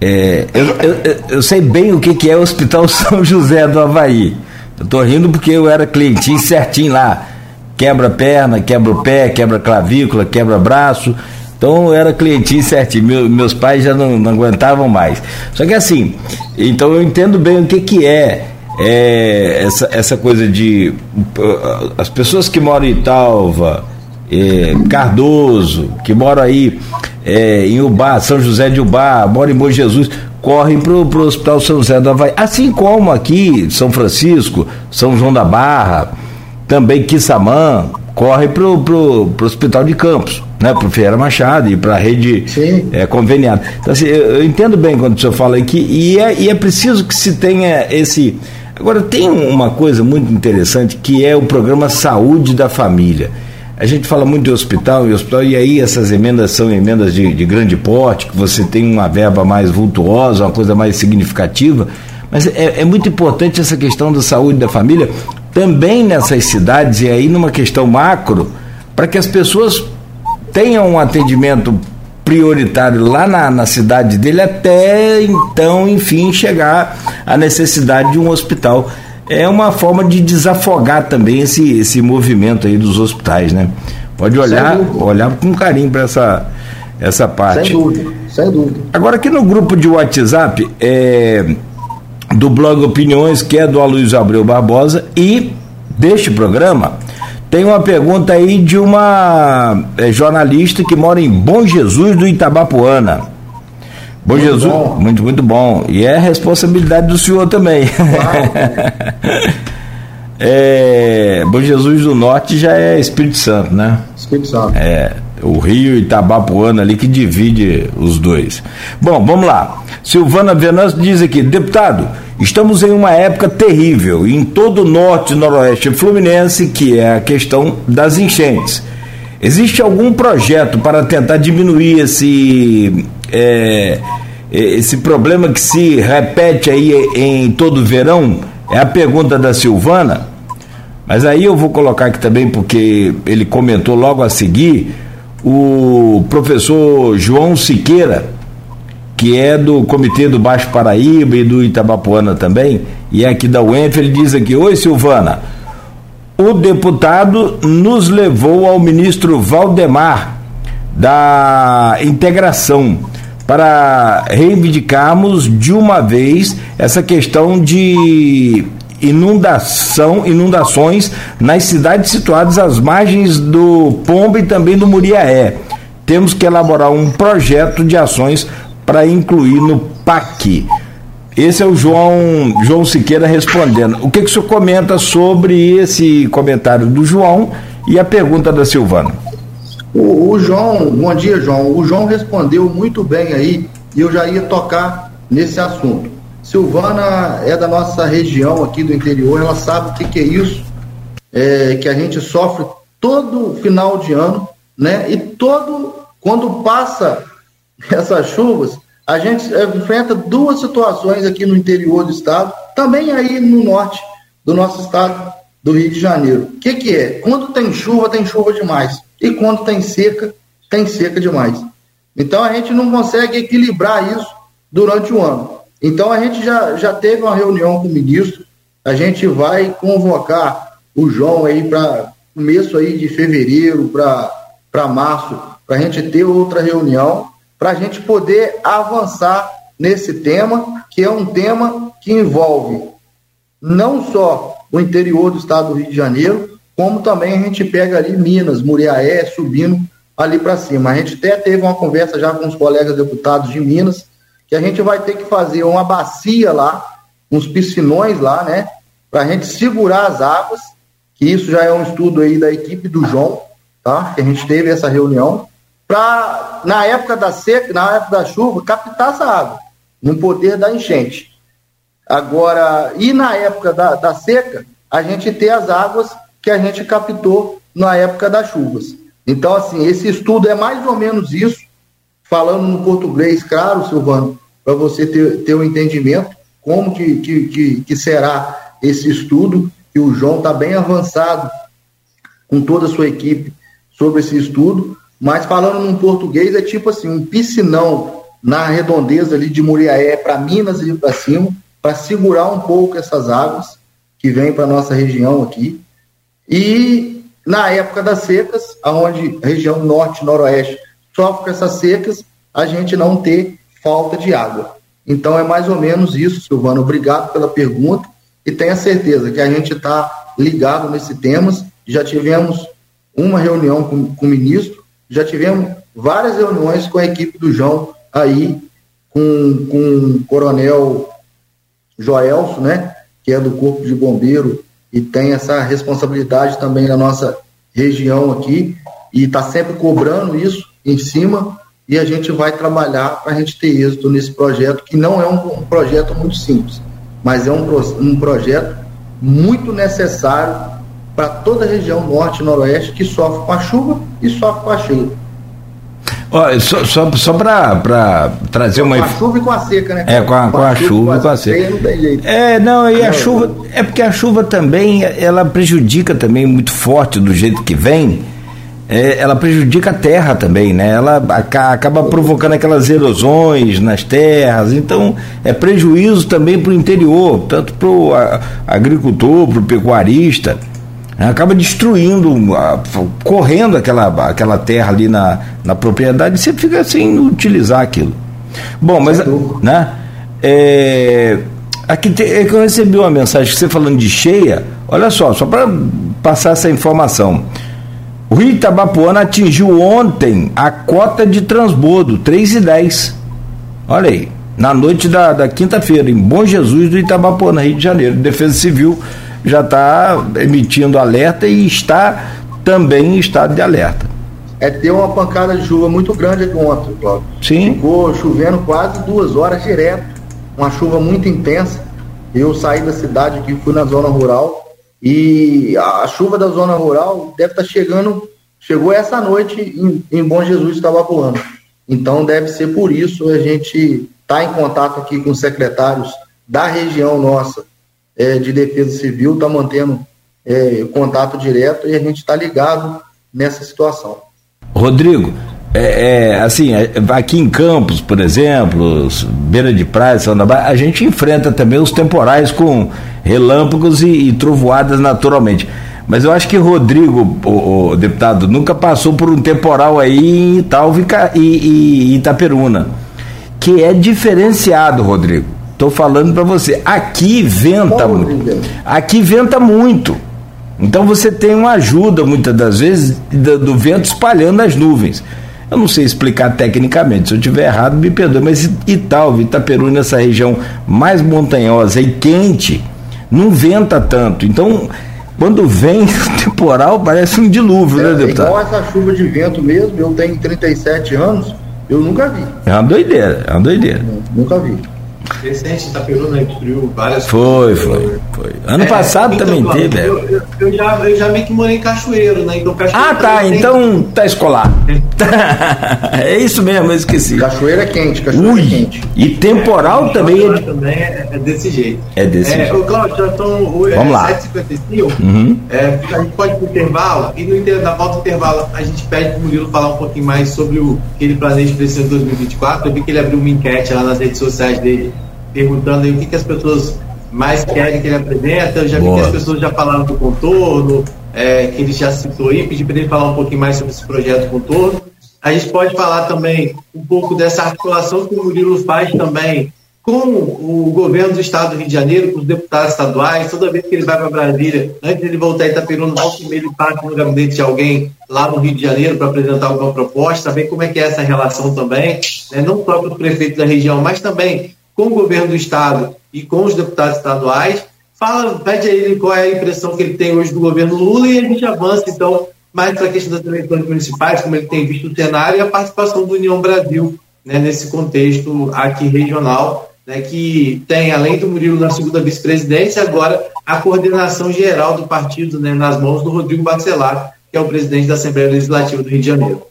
É, eu, eu, eu, sei bem o que, que é o Hospital [LAUGHS] São José do Havaí. Eu tô rindo porque eu era clientinho certinho lá. Quebra perna, quebra o pé, quebra clavícula, quebra braço. Então eu era clientinho certinho. Meu, meus pais já não, não, aguentavam mais. Só que assim, então eu entendo bem o que, que é, é essa, essa coisa de. Uh, as pessoas que moram em Italva é, Cardoso, que mora aí é, em Ubá, São José de Ubá, mora em Bom Jesus, correm para o Hospital São José do Havaí. Assim como aqui, São Francisco, São João da Barra, também Quissamã, corre para o Hospital de Campos, né, para o Ferreira Machado e para a rede é, conveniada. Então, assim, eu, eu, entendo bem quando o senhor fala aqui, e é, e é preciso que se tenha esse. Agora, tem uma coisa muito interessante que é o programa Saúde da Família. A gente fala muito de hospital e hospital, e aí essas emendas são emendas de, de grande porte, que você tem uma verba mais vultuosa, uma coisa mais significativa, mas é, é, muito importante essa questão da saúde da família, também nessas cidades, e aí numa questão macro, para que as pessoas tenham um atendimento prioritário lá na, na cidade dele, até então, enfim, chegar à necessidade de um hospital é uma forma de desafogar também esse, esse movimento aí dos hospitais, né? Pode olhar, olhar com carinho para essa, essa parte. Sem dúvida, sem dúvida. Agora aqui no grupo de WhatsApp, é, do blog Opiniões, que é do Aloysio Abreu Barbosa, e deste programa. Tem uma pergunta aí de uma é, jornalista que mora em Bom Jesus do Itabapuana. Bom muito Jesus, bom. muito, muito bom. E é responsabilidade do senhor também. [LAUGHS] é, bom Jesus do Norte já é Espírito Santo, né? Espírito Santo. É, o Rio Itabapuana ali que divide os dois. Bom, vamos lá. Silvana Venâncio diz aqui, deputado, Estamos em uma época terrível em todo o norte e noroeste fluminense, que é a questão das enchentes. Existe algum projeto para tentar diminuir esse, é, esse problema que se repete aí em todo o verão? É a pergunta da Silvana. Mas aí eu vou colocar aqui também, porque ele comentou logo a seguir, o professor João Siqueira, que é do Comitê do Baixo Paraíba e do Itabapuana também, e é aqui da UENF, ele diz aqui: Oi, Silvana. O deputado nos levou ao ministro Valdemar da integração para reivindicarmos de uma vez essa questão de inundação, inundações nas cidades situadas às margens do Pombo e também do Muriaé. Temos que elaborar um projeto de ações para incluir no PAC. Esse é o João, João Siqueira respondendo. O que, que o senhor comenta sobre esse comentário do João e a pergunta da Silvana? O, o, João, bom dia, João. O João respondeu muito bem aí e eu já ia tocar nesse assunto. Silvana é da nossa região aqui do interior, ela sabe o que, que é isso, é, que a gente sofre todo final de ano, né? E todo, quando passa [LAUGHS] essas chuvas, a gente enfrenta duas situações aqui no interior do estado, também aí no norte do nosso estado do Rio de Janeiro. O que, que é? Quando tem chuva, tem chuva demais. E quando tem seca, tem seca demais. Então a gente não consegue equilibrar isso durante o ano. Então a gente já, já teve uma reunião com o ministro, a gente vai convocar o João aí para começo aí de fevereiro para março, para a gente ter outra reunião para a gente poder avançar nesse tema, que é um tema que envolve não só o interior do estado do Rio de Janeiro, como também a gente pega ali Minas, Muriaé, subindo ali para cima. A gente até teve uma conversa já com os colegas deputados de Minas, que a gente vai ter que fazer uma bacia lá, uns piscinões lá, né, para a gente segurar as águas, que isso já é um estudo aí da equipe do João, tá? Que a gente teve essa reunião para, na época da seca, na época da chuva, captar essa água, no poder da enchente. Agora, e na época da, da seca, a gente ter as águas que a gente captou na época das chuvas. Então, assim, esse estudo é mais ou menos isso, falando no português, claro, Silvano, para você ter, ter um entendimento como que, que, que, que será esse estudo, que o João está bem avançado com toda a sua equipe sobre esse estudo, mas falando num português, é tipo assim, um piscinão na redondeza ali de Muriaé para Minas e para cima, para segurar um pouco essas águas que vêm para nossa região aqui. E na época das secas, aonde a região norte e noroeste sofre com essas secas, a gente não ter falta de água. Então é mais ou menos isso, Silvano. Obrigado pela pergunta e tenha certeza que a gente está ligado nesse tema. Já tivemos uma reunião com, com o ministro já tivemos várias reuniões com a equipe do João aí, com, com o coronel Joelso, né, que é do Corpo de Bombeiro e tem essa responsabilidade também na nossa região aqui e está sempre cobrando isso em cima e a gente vai trabalhar para a gente ter êxito nesse projeto, que não é um, um projeto muito simples, mas é um, um projeto muito necessário para toda a região norte e noroeste que sofre com a chuva e sofre com a cheia. Olha, só, só, só para trazer uma. Com a chuva e com a seca, né? É, com a, com a, chuva, e com a seca. Não tem jeito. É, não, e a chuva. É porque a chuva também, ela prejudica também muito forte do jeito que vem. É, ela prejudica a terra também, né? Ela acaba provocando aquelas erosões nas terras, então é prejuízo também para o interior, tanto para o agricultor, para o pecuarista. Né? acaba destruindo, correndo aquela, aquela terra ali na, na propriedade e você fica sem utilizar aquilo. Bom, mas né, é, Aqui tem, é que eu recebi uma mensagem que você falando de cheia. Olha só, só para passar essa informação. O Rio Itabapuana atingiu ontem a cota de transbordo, 3,10. Olha aí, na noite da, da quinta-feira, em Bom Jesus do Itabapuana, Rio de Janeiro. Defesa Civil já está emitindo alerta e está também em estado de alerta. É ter uma pancada de chuva muito grande aqui ontem, Cláudio. Sim. Ficou chovendo quase duas horas direto, uma chuva muito intensa. Eu saí da cidade aqui, fui na zona rural e a chuva da zona rural deve estar tá chegando, chegou essa noite em, em Bom Jesus estava pulando. Então deve ser por isso a gente está em contato aqui com os secretários da região nossa é, de defesa civil, está mantendo é, contato direto e a gente está ligado nessa situação. Rodrigo, é, é, assim, é, aqui em Campos, por exemplo, beira de praia, a gente enfrenta também os temporais com relâmpagos e, e trovoadas naturalmente. Mas eu acho que Rodrigo, o, o, deputado, nunca passou por um temporal aí em Italva e, e Itaperuna, que é diferenciado, Rodrigo. Estou falando para você. Aqui venta muito. Aqui venta muito. Então você tem uma ajuda, muitas das vezes, do, do vento espalhando as nuvens. Eu não sei explicar tecnicamente, se eu tiver errado, me perdoe, mas Italva, Itaperu, nessa região mais montanhosa e quente, não venta tanto. Então, quando vem [LAUGHS] o temporal, parece um dilúvio, né, é, né, deputado? Igual essa chuva de vento mesmo, eu tenho 37 anos, eu nunca vi. É uma doideira, é uma doideira. Não, nunca vi. Recente, Itaperuna né, destruiu várias Foi, foi, foi. Ano é, passado então, também teve, eu, eu, eu, já, eu já meio que morei em Cachoeiro, né? Então, Cachoeiro ah, tá, então tá escolar. [LAUGHS] é isso mesmo, eu esqueci. Cachoeiro é quente, Cachoeiro Ui, é quente. E temporal é, também é... também é, é, desse jeito. É desse é, jeito. Cláudio, já estão Vamos lá. 7h55, uhum. é, a gente pode ir pro intervalo, e no inter, na volta do intervalo a gente pede pro Murilo falar um pouquinho mais sobre o que ele planeja para esse ano 2024. Eu vi que ele abriu uma enquete lá nas redes sociais dele perguntando aí o que, que as pessoas mais querem que ele apresente. Eu já Boa. vi que as pessoas já falaram do contorno, é, que ele já citou aí, pedi para ele falar um pouquinho mais sobre esse projeto contorno. A gente pode falar também um pouco dessa articulação que o Murilo faz também com o governo do estado do Rio de Janeiro, com os deputados estaduais, toda vez que ele vai para Brasília, antes de ele voltar a Itaperuna, volta e ele passa no gabinete de alguém lá no Rio de Janeiro para apresentar alguma proposta, saber como é que é essa relação também, né? não só com os prefeitos da região, mas também com o governo do estado e com os deputados estaduais. Fala, pede a ele qual é a impressão que ele tem hoje do governo Lula e a gente avança, então, mais para a questão das eleições municipais, como ele tem visto o cenário, e a participação do União Brasil né, nesse contexto aqui regional, né, que tem, além do Murilo na segunda vice-presidência, agora a coordenação geral do partido né, nas mãos do Rodrigo Bacelar, que é o presidente da Assembleia Legislativa do Rio de Janeiro.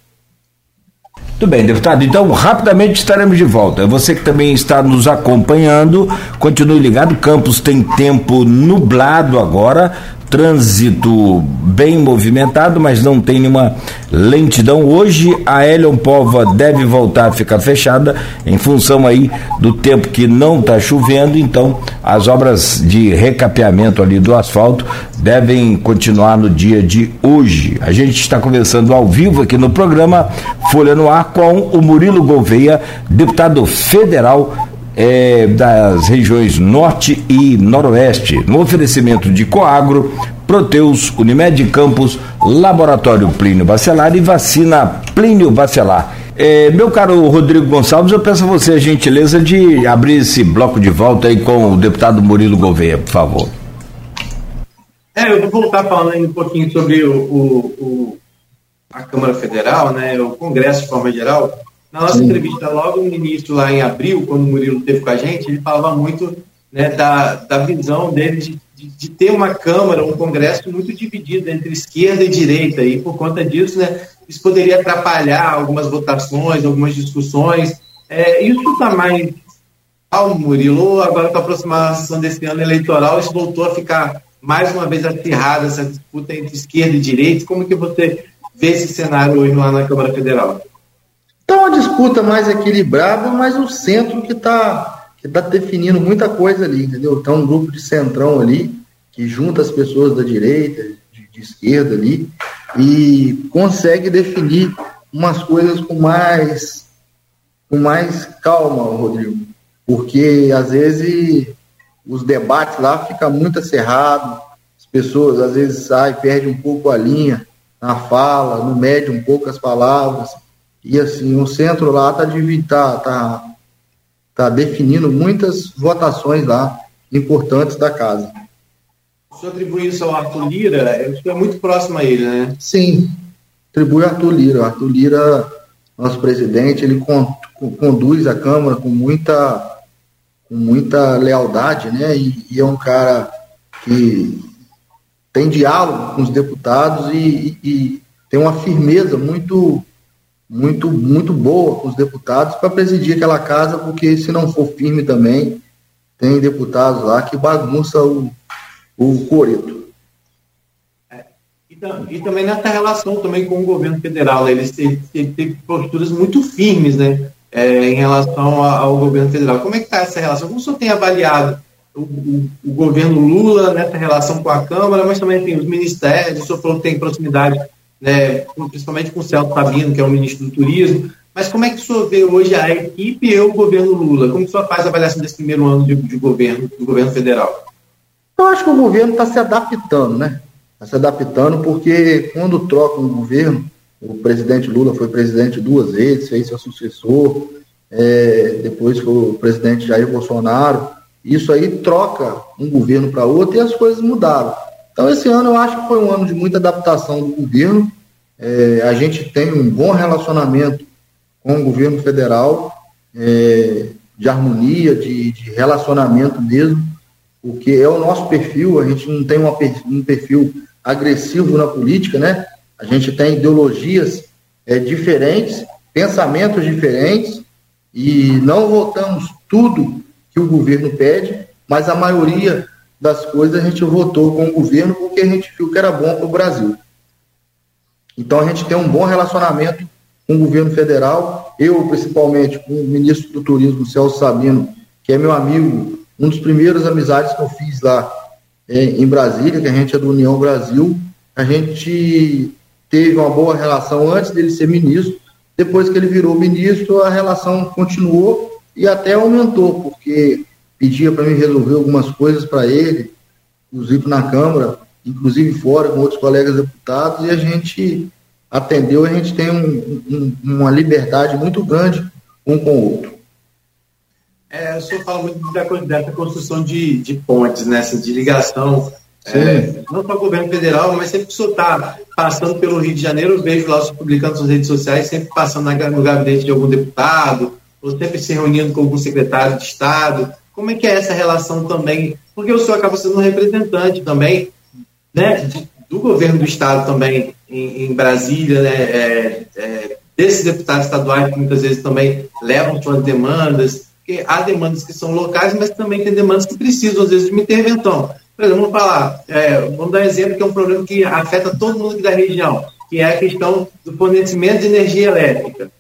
Muito bem, deputado. Então, rapidamente estaremos de volta. Você que também está nos acompanhando, continue ligado. Campos tem tempo nublado agora trânsito bem movimentado, mas não tem nenhuma lentidão. Hoje a Elion Pova deve voltar a ficar fechada em função aí do tempo que não está chovendo, então as obras de recapeamento ali do asfalto devem continuar no dia de hoje. A gente está conversando ao vivo aqui no programa Folha no Ar com o Murilo Gouveia, deputado federal é, das regiões norte e noroeste, no oferecimento de Coagro, Proteus, Unimed Campos, Laboratório Plínio Bacelar e Vacina Plínio Bacelar. É, meu caro Rodrigo Gonçalves, eu peço a você a gentileza de abrir esse bloco de volta aí com o deputado Murilo Gouveia, por favor. É, eu vou voltar falando um pouquinho sobre o, o, o a Câmara Federal, né, o Congresso de forma geral. Na nossa Sim. entrevista logo no início, lá em abril, quando o Murilo esteve com a gente, ele falava muito né, da, da visão dele de, de, de, ter uma Câmara, um Congresso muito dividido entre esquerda e direita, e por conta disso, né, isso poderia atrapalhar algumas votações, algumas discussões. É, isso está mais calmo, Murilo, agora com a aproximação desse ano eleitoral, isso voltou a ficar mais uma vez acirrada, essa disputa entre esquerda e direita. Como que você vê esse cenário hoje lá na Câmara Federal? Então, uma disputa mais equilibrada, mas o centro que está que tá definindo muita coisa ali, entendeu? Então, um grupo de centrão ali, que junta as pessoas da direita, de, de esquerda ali, e consegue definir umas coisas com mais, com mais calma, Rodrigo. Porque, às vezes, os debates lá ficam muito acirrados, as pessoas às vezes saem, perdem um pouco a linha na fala, não mede um pouco as palavras, e assim, o centro lá está tá, tá, tá definindo muitas votações lá importantes da casa. O senhor atribui isso ao Arthur Lira? Eu estou muito próximo a ele, né? Sim, atribui ao Arthur Lira. O Arthur Lira, nosso presidente, ele con conduz a Câmara com muita, com muita lealdade, né? E, e, é um cara que tem diálogo com os deputados e, e, e tem uma firmeza muito muito muito boa com os deputados para presidir aquela casa, porque se não for firme também, tem deputados lá que bagunça o, o coreto. É, e, também nessa relação também com o governo federal, eles têm posturas muito firmes, né, é, em relação ao governo federal. Como é que está essa relação? Como o senhor tem avaliado o, o, o, governo Lula nessa relação com a Câmara, mas também tem os ministérios, o senhor falou que tem proximidade, né, principalmente com o Celso Sabino, que é o ministro do Turismo, mas como é que o senhor vê hoje a equipe e o governo Lula? Como o senhor faz a avaliação desse primeiro ano de, de governo, do governo federal? Eu acho que o governo está se adaptando, né? Está se adaptando porque quando troca um governo, o presidente Lula foi presidente duas vezes, fez seu sucessor, é, depois foi o presidente Jair Bolsonaro, isso aí troca um governo para outro e as coisas mudaram. Então, esse ano eu acho que foi um ano de muita adaptação do governo. É, a gente tem um bom relacionamento com o governo federal, é, de harmonia, de, de, relacionamento mesmo, porque é o nosso perfil, a gente não tem uma, um perfil agressivo na política, né? A gente tem ideologias é, diferentes, pensamentos diferentes, e não votamos tudo que o governo pede, mas a maioria das coisas a gente votou com o governo porque a gente viu que era bom para o Brasil. Então a gente tem um bom relacionamento com o governo federal, eu principalmente com o ministro do Turismo, Celso Sabino, que é meu amigo, um dos primeiros amizades que eu fiz lá é, em Brasília, que a gente é do União Brasil, a gente teve uma boa relação antes dele ser ministro, depois que ele virou ministro, a relação continuou e até aumentou, porque pedia para mim resolver algumas coisas para ele, inclusive na Câmara, inclusive fora com outros colegas deputados, e a gente atendeu, a gente tem um, um, uma liberdade muito grande um com o outro. É, o senhor fala muito da, dessa construção de, de pontes, né, assim, de ligação, é, não só o governo federal, mas sempre que o senhor está passando pelo Rio de Janeiro, eu vejo lá os publicando nas redes sociais, sempre passando no gabinete de algum deputado, ou sempre se reunindo com algum secretário de Estado. Como é que é essa relação também? Porque o senhor acaba sendo um representante também né, do governo do Estado também em, em Brasília, né, é, é, desses deputados estaduais que muitas vezes também levam suas demandas, porque há demandas que são locais, mas também tem demandas que precisam, às vezes, de uma intervenção. Por exemplo, vamos falar, é, vamos dar um exemplo que é um problema que afeta todo mundo da região, que é a questão do fornecimento de energia elétrica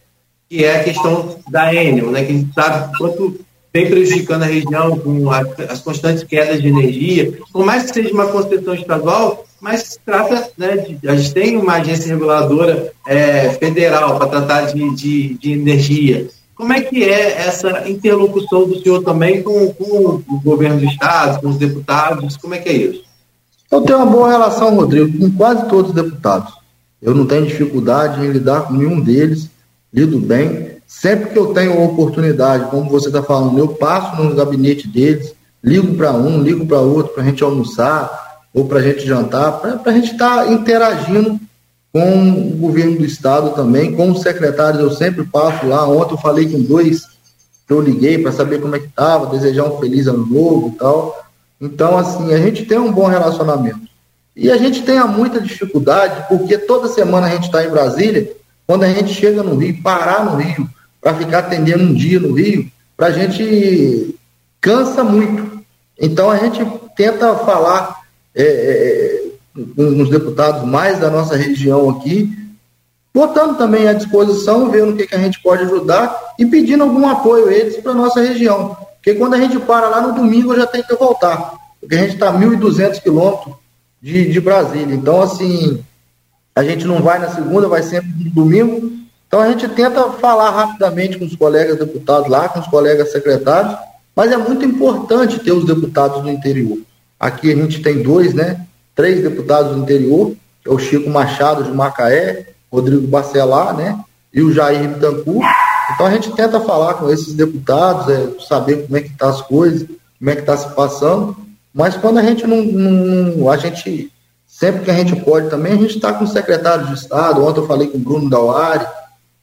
que é a questão da Enel, né, que a gente sabe quanto vem prejudicando a região com as constantes quedas de energia. Por mais que seja uma concessão estadual, mas se trata, né, de, a gente tem uma agência reguladora é, federal para tratar de, de, de, energia. Como é que é essa interlocução do senhor também com, com o governo do Estado, com os deputados? Como é que é isso? Eu tenho uma boa relação, Rodrigo, com quase todos os deputados. Eu não tenho dificuldade em lidar com nenhum deles lido bem. Sempre que eu tenho oportunidade, como você está falando, eu passo no gabinete deles, ligo para um, ligo para outro, para a gente almoçar ou para a gente jantar, para a gente estar tá interagindo com o governo do estado também, com os secretários, eu sempre passo lá. Ontem eu falei com dois que eu liguei para saber como é que estava, desejar um feliz ano novo e tal. Então, assim, a gente tem um bom relacionamento. E a gente tem muita dificuldade, porque toda semana a gente está em Brasília quando a gente chega no Rio, parar no Rio, para ficar atendendo um dia no Rio, para a gente cansa muito. Então a gente tenta falar é, é, com os deputados mais da nossa região aqui, botando também à disposição, vendo o que, que a gente pode ajudar e pedindo algum apoio eles para nossa região. Porque quando a gente para lá no domingo, eu já tenho que voltar, porque a gente está a 1.200 quilômetros de, de Brasília. Então, assim, a gente não vai na segunda, vai sempre no domingo. Então a gente tenta falar rapidamente com os colegas deputados lá, com os colegas secretários, Mas é muito importante ter os deputados do interior. Aqui a gente tem dois, né? Três deputados do interior, é o Chico Machado de Macaé, Rodrigo Bacelar, né? E o Jair Bittencourt. Então a gente tenta falar com esses deputados, é, saber como é que tá as coisas, como é que está se passando. Mas quando a gente não, não, a gente sempre que a gente pode também, a gente está com o secretário de Estado. Ontem eu falei com o Bruno Dauari,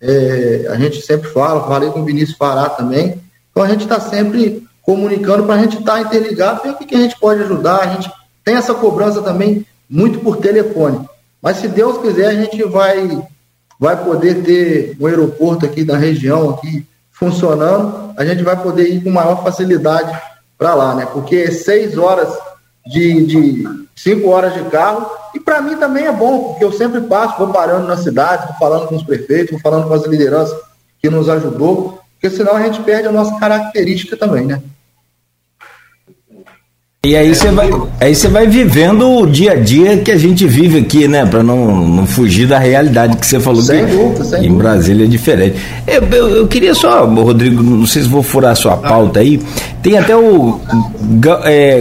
é, a gente sempre fala, falei com o Vinícius Fará também. Então a gente está sempre comunicando para a gente estar tá interligado, ver o que, que a gente pode ajudar. A gente tem essa cobrança também muito por telefone. Mas se Deus quiser, a gente vai, vai poder ter um aeroporto aqui da região aqui funcionando, a gente vai poder ir com maior facilidade para lá, né? Porque seis horas de, de cinco horas de carro, e para mim também é bom, porque eu sempre passo, vou parando na cidade, vou falando com os prefeitos, vou falando com as lideranças que nos ajudou, porque senão a gente perde a nossa característica também, né? E aí você vai, aí você vai vivendo o dia a dia que a gente vive aqui, né? Para não, não fugir da realidade que você falou sem que dúvida, sem em dúvida. Brasília é diferente. Eu, eu, eu, queria só, Rodrigo, não sei se vou furar a sua pauta aí. Tem até o é,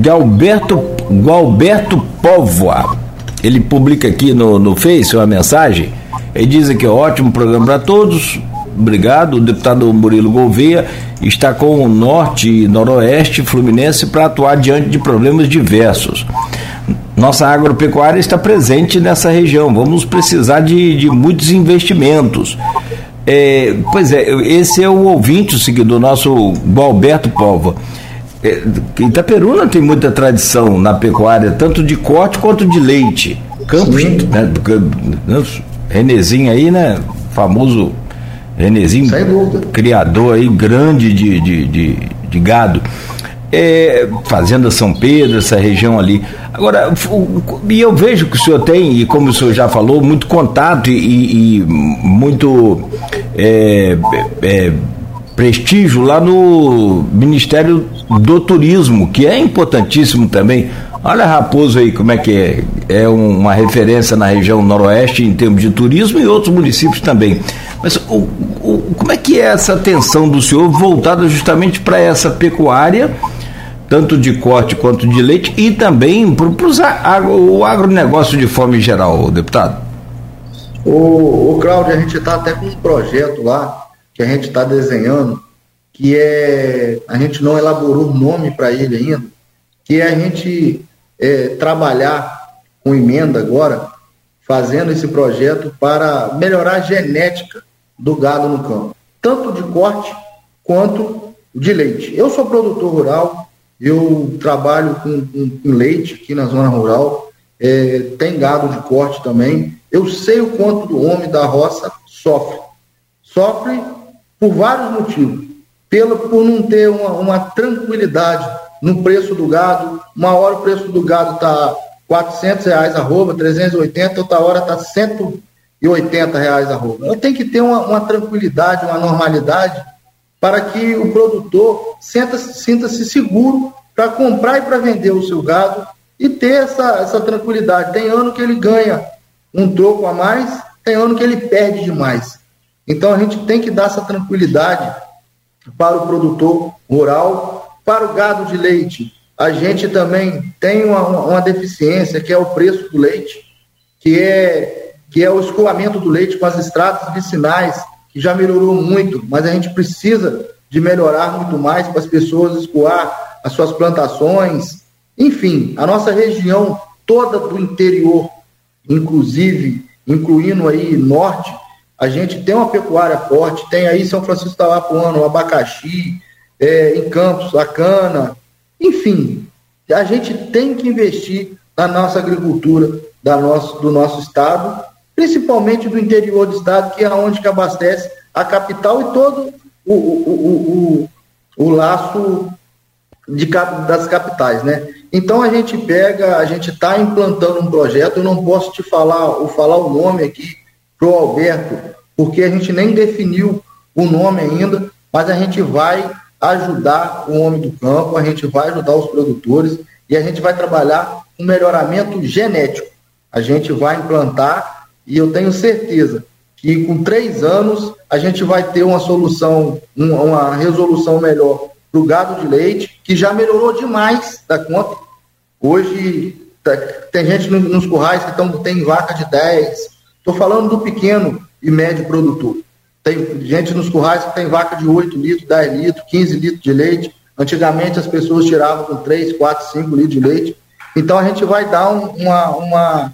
Galberto, Galberto Póvoa. Ele publica aqui no, no Face uma mensagem. Ele diz aqui, ótimo programa para todos obrigado. O deputado Murilo Gouveia está com o norte e noroeste fluminense para atuar diante de problemas diversos. Nossa agropecuária está presente nessa região. Vamos precisar de, de muitos investimentos. É, pois é, esse é o ouvinte, o seguidor nosso, Alberto Pova. É, Itaperuna tem muita tradição na pecuária, tanto de corte quanto de leite. Campos, né, Renezinho aí, né? Famoso Renezinho, criador aí grande de, de, de, de gado. É, Fazenda São Pedro, essa região ali. Agora, e eu vejo que o senhor tem, e como o senhor já falou, muito contato e, e muito é, é, prestígio lá no Ministério do Turismo, que é importantíssimo também. Olha Raposo aí, como é que é. É uma referência na região noroeste em termos de turismo e outros municípios também. Mas o, o, como é que é essa atenção do senhor voltada justamente para essa pecuária, tanto de corte quanto de leite, e também para o agronegócio de forma geral, deputado? O, o Cláudio, a gente está até com um projeto lá que a gente está desenhando, que é. A gente não elaborou nome para ele ainda, que é a gente é, trabalhar com emenda agora, fazendo esse projeto para melhorar a genética do gado no campo, tanto de corte quanto de leite. Eu sou produtor rural, eu trabalho com, com, com leite aqui na zona rural, é, tem gado de corte também. Eu sei o quanto o homem da roça sofre. Sofre por vários motivos. Pelo, por não ter uma, uma tranquilidade no preço do gado. Uma hora o preço do gado está 400 reais arroba, 380, outra hora está 180 reais arroba. Eu tenho que ter uma, uma, tranquilidade, uma normalidade para que o produtor sinta-se sinta seguro para comprar e para vender o seu gado e ter essa, essa tranquilidade. Tem ano que ele ganha um troco a mais, tem ano que ele perde demais. Então a gente tem que dar essa tranquilidade para o produtor rural, para o gado de leite. A gente também tem uma, uma deficiência que é o preço do leite, que é, que é o escoamento do leite com as estradas vicinais, que já melhorou muito, mas a gente precisa de melhorar muito mais para as pessoas escoar as suas plantações. Enfim, a nossa região toda do interior, inclusive, incluindo aí norte, a gente tem uma pecuária forte, tem aí São Francisco da Lapuano, o abacaxi, é, em Campos, a cana, enfim, a gente tem que investir na nossa agricultura da nosso, do nosso estado, principalmente do interior do estado, que é onde que abastece a capital e todo o, o, o, o, o laço de, das capitais, né? Então a gente pega, a gente está implantando um projeto, eu não posso te falar, ou falar o nome aqui, para o Alberto, porque a gente nem definiu o nome ainda, mas a gente vai ajudar o homem do campo, a gente vai ajudar os produtores e a gente vai trabalhar um melhoramento genético. A gente vai implantar e eu tenho certeza que com três anos a gente vai ter uma solução, uma resolução melhor para o gado de leite, que já melhorou demais da conta. Hoje tem gente nos currais que tão, tem vaca de 10. Estou falando do pequeno e médio produtor. Tem gente nos currais que tem vaca de 8 litros, 10 litros, 15 litros de leite. Antigamente as pessoas tiravam com 3, 4, 5 litros de leite. Então a gente vai dar um, uma, uma.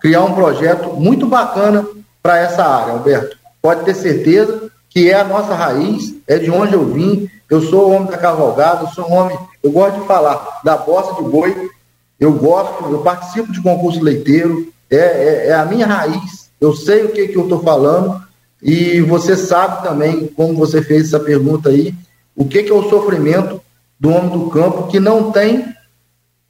criar um projeto muito bacana para essa área, Alberto. Pode ter certeza que é a nossa raiz, é de onde eu vim. Eu sou homem da cavalgada, eu sou homem, eu gosto de falar da bosta de boi, eu gosto, eu participo de concurso leiteiro, é, é, é a minha raiz, eu sei o que, que eu estou falando, e você sabe também, como você fez essa pergunta aí, o que, que é o sofrimento do homem do campo que não tem,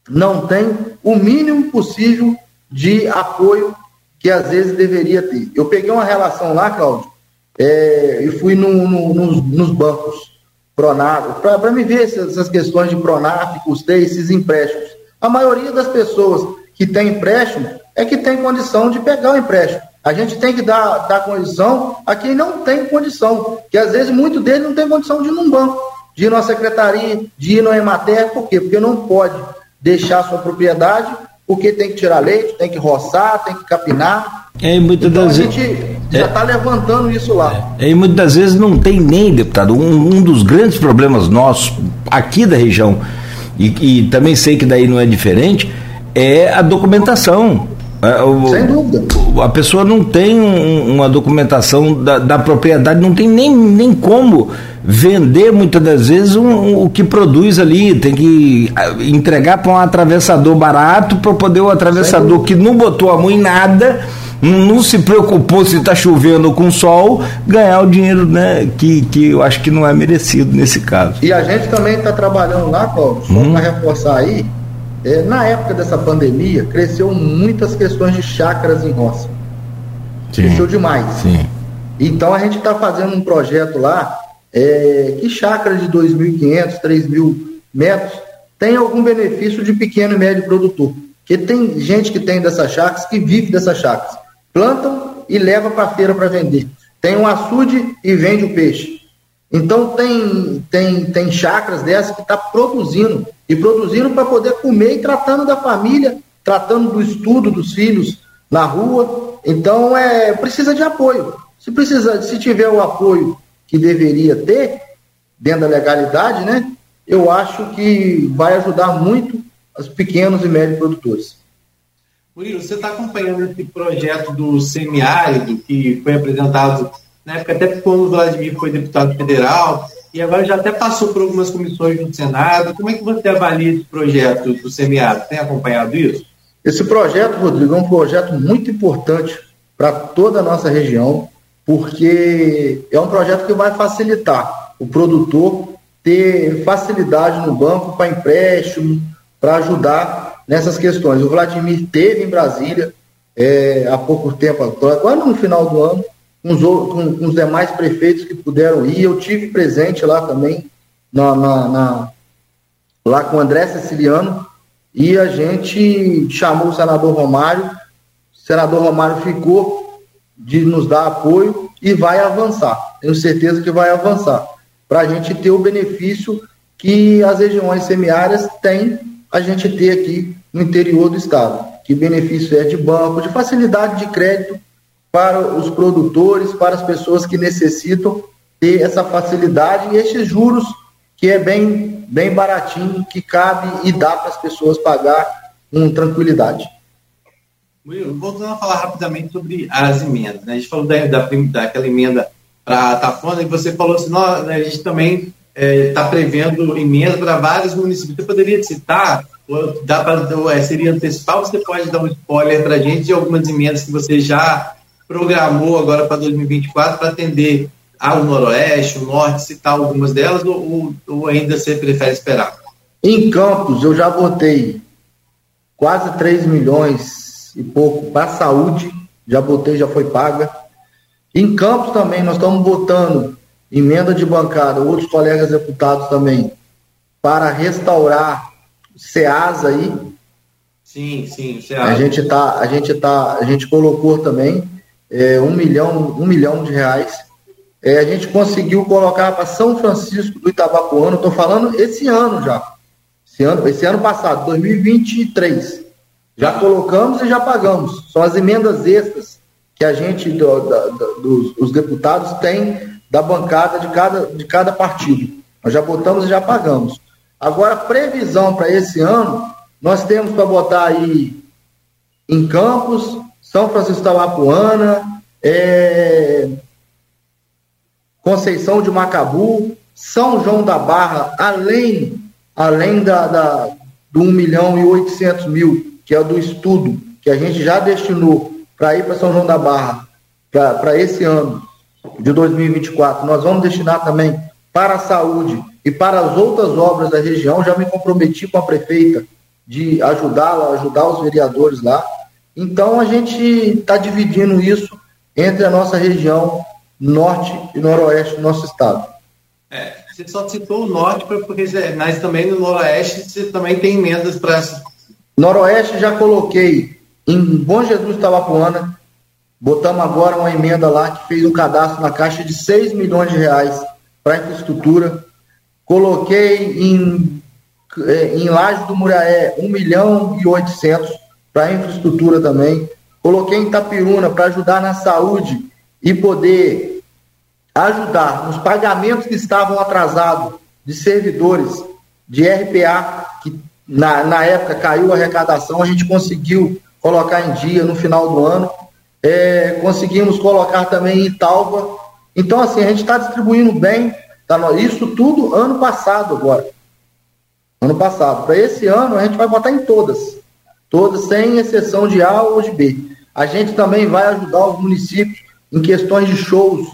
não tem o mínimo possível de apoio que às vezes deveria ter. Eu peguei uma relação lá, Cláudio, é, e fui no, no, nos, nos, bancos Pronaf, para me ver essas, essas, questões de Pronaf, custeio, esses empréstimos. A maioria das pessoas que tem empréstimo é que tem condição de pegar o empréstimo. A gente tem que dar, dar condição a quem não tem condição, que às vezes muito deles não tem condição de ir num banco, de ir numa secretaria, de ir no Emater, por quê? Porque não pode deixar sua propriedade, porque tem que tirar leite, tem que roçar, tem que capinar. É, muitas então das a gente é, já está levantando isso lá. É, e muitas das vezes não tem nem, deputado, um, um dos grandes problemas nossos aqui da região, e, e também sei que daí não é diferente, é a documentação. É, o, Sem dúvida. A pessoa não tem um, uma documentação da, da, propriedade, não tem nem, nem como vender muitas das vezes um, um, o que produz ali. Tem que ah, entregar para um atravessador barato para poder o atravessador que não botou a mão em nada. Não se preocupou se está chovendo ou com sol, ganhar o dinheiro né, que, que eu acho que não é merecido nesse caso. E a gente também está trabalhando lá, Cláudio, só hum. para reforçar aí, é, na época dessa pandemia, cresceu muitas questões de chácaras em roça. Sim, cresceu demais. Sim. Então a gente está fazendo um projeto lá é, que chácaras de 2.500, 3.000 metros tem algum benefício de pequeno e médio produtor. Porque tem gente que tem dessas chácaras que vive dessas chácaras. Plantam e leva para a feira para vender. Tem um açude e vende o peixe. Então tem, tem, tem chácaras dessas que está produzindo e produzindo para poder comer e tratando da família, tratando do estudo dos filhos na rua. Então é precisa de apoio. Se precisa, se tiver o apoio que deveria ter dentro da legalidade, né? Eu acho que vai ajudar muito os pequenos e médios produtores. Murilo, você está acompanhando esse projeto do semiárido que foi apresentado na época até quando o Vladimir foi deputado federal, e agora já até passou por algumas comissões no Senado. Como é que você avalia esse projeto do semiárido? Tem acompanhado isso? Esse projeto, Rodrigo, é um projeto muito importante para toda a nossa região, porque é um projeto que vai facilitar o produtor ter facilidade no banco para empréstimo, para ajudar nessas questões. O Vladimir teve em Brasília é, há pouco tempo, agora no final do ano, com os, com, com os demais prefeitos que puderam ir. Eu tive presente lá também, na, na, na, lá com o André Siciliano, e a gente chamou o senador Romário. O senador Romário ficou de nos dar apoio e vai avançar. Tenho certeza que vai avançar. Para a gente ter o benefício que as regiões semiárias têm, a gente ter aqui no interior do estado. Que benefício é de banco, de facilidade de crédito para os produtores, para as pessoas que necessitam ter essa facilidade e esses juros que é bem, bem baratinho, que cabe e dá para as pessoas pagar com tranquilidade. Murilo, voltando a falar rapidamente sobre as emendas, né? a gente falou da, da, daquela emenda para a Tafona e você falou assim, nós, né, a gente também está é, tá prevendo emenda para vários municípios. Você poderia citar, dá pra, é, seria antecipar, você pode dar um spoiler para a gente de algumas emendas que você já programou agora para 2024 para atender ao Noroeste, o Norte, citar algumas delas, ou, ou ainda você prefere esperar? Em Campos, eu já botei quase 3 milhões e pouco para a saúde, já botei, já foi paga. Em Campos também, nós estamos botando emenda de bancada, outros colegas deputados também, para restaurar o SEAS aí. Sim, sim, o SEAS. A gente tá, a gente tá, a gente colocou também é, um milhão, um milhão de reais é, a gente conseguiu colocar para São Francisco do Itabapuano, estou falando esse ano já, esse ano, esse ano passado, 2023. Já colocamos e já pagamos. São as emendas extras que a gente, do, da, dos, os deputados, tem da bancada de cada, de cada partido. Nós já botamos e já pagamos. Agora, previsão para esse ano, nós temos para botar aí em Campos, São Francisco da Lapuana, é, Conceição de Macabu, São João da Barra, além, além da, da, do 1 milhão e 800 mil, que é do estudo, que a gente já destinou para ir para São João da Barra, para esse ano de 2024. Nós vamos destinar também para a saúde e para as outras obras da região. Já me comprometi com a prefeita de ajudá-la, ajudar os vereadores lá. Então a gente está dividindo isso entre a nossa região norte e noroeste do nosso estado. É, você só citou o norte, porque mas também no noroeste você também tem emendas para. Noroeste já coloquei em Bom Jesus Tabapuana, botamos agora uma emenda lá que fez um cadastro na caixa de 6 milhões de reais para infraestrutura. Coloquei em, é, em Laje do Muraé 1 milhão e 800 para infraestrutura também. Coloquei em Tapiruna para ajudar na saúde e poder ajudar nos pagamentos que estavam atrasados de servidores de RPA, que na, na época caiu a arrecadação, a gente conseguiu colocar em dia no final do ano. É, conseguimos colocar também em Italva. Então, assim, a gente está distribuindo bem. Tá, isso tudo ano passado agora. Ano passado. Para esse ano, a gente vai botar em todas. Todas, sem exceção de A ou de B. A gente também vai ajudar os municípios em questões de shows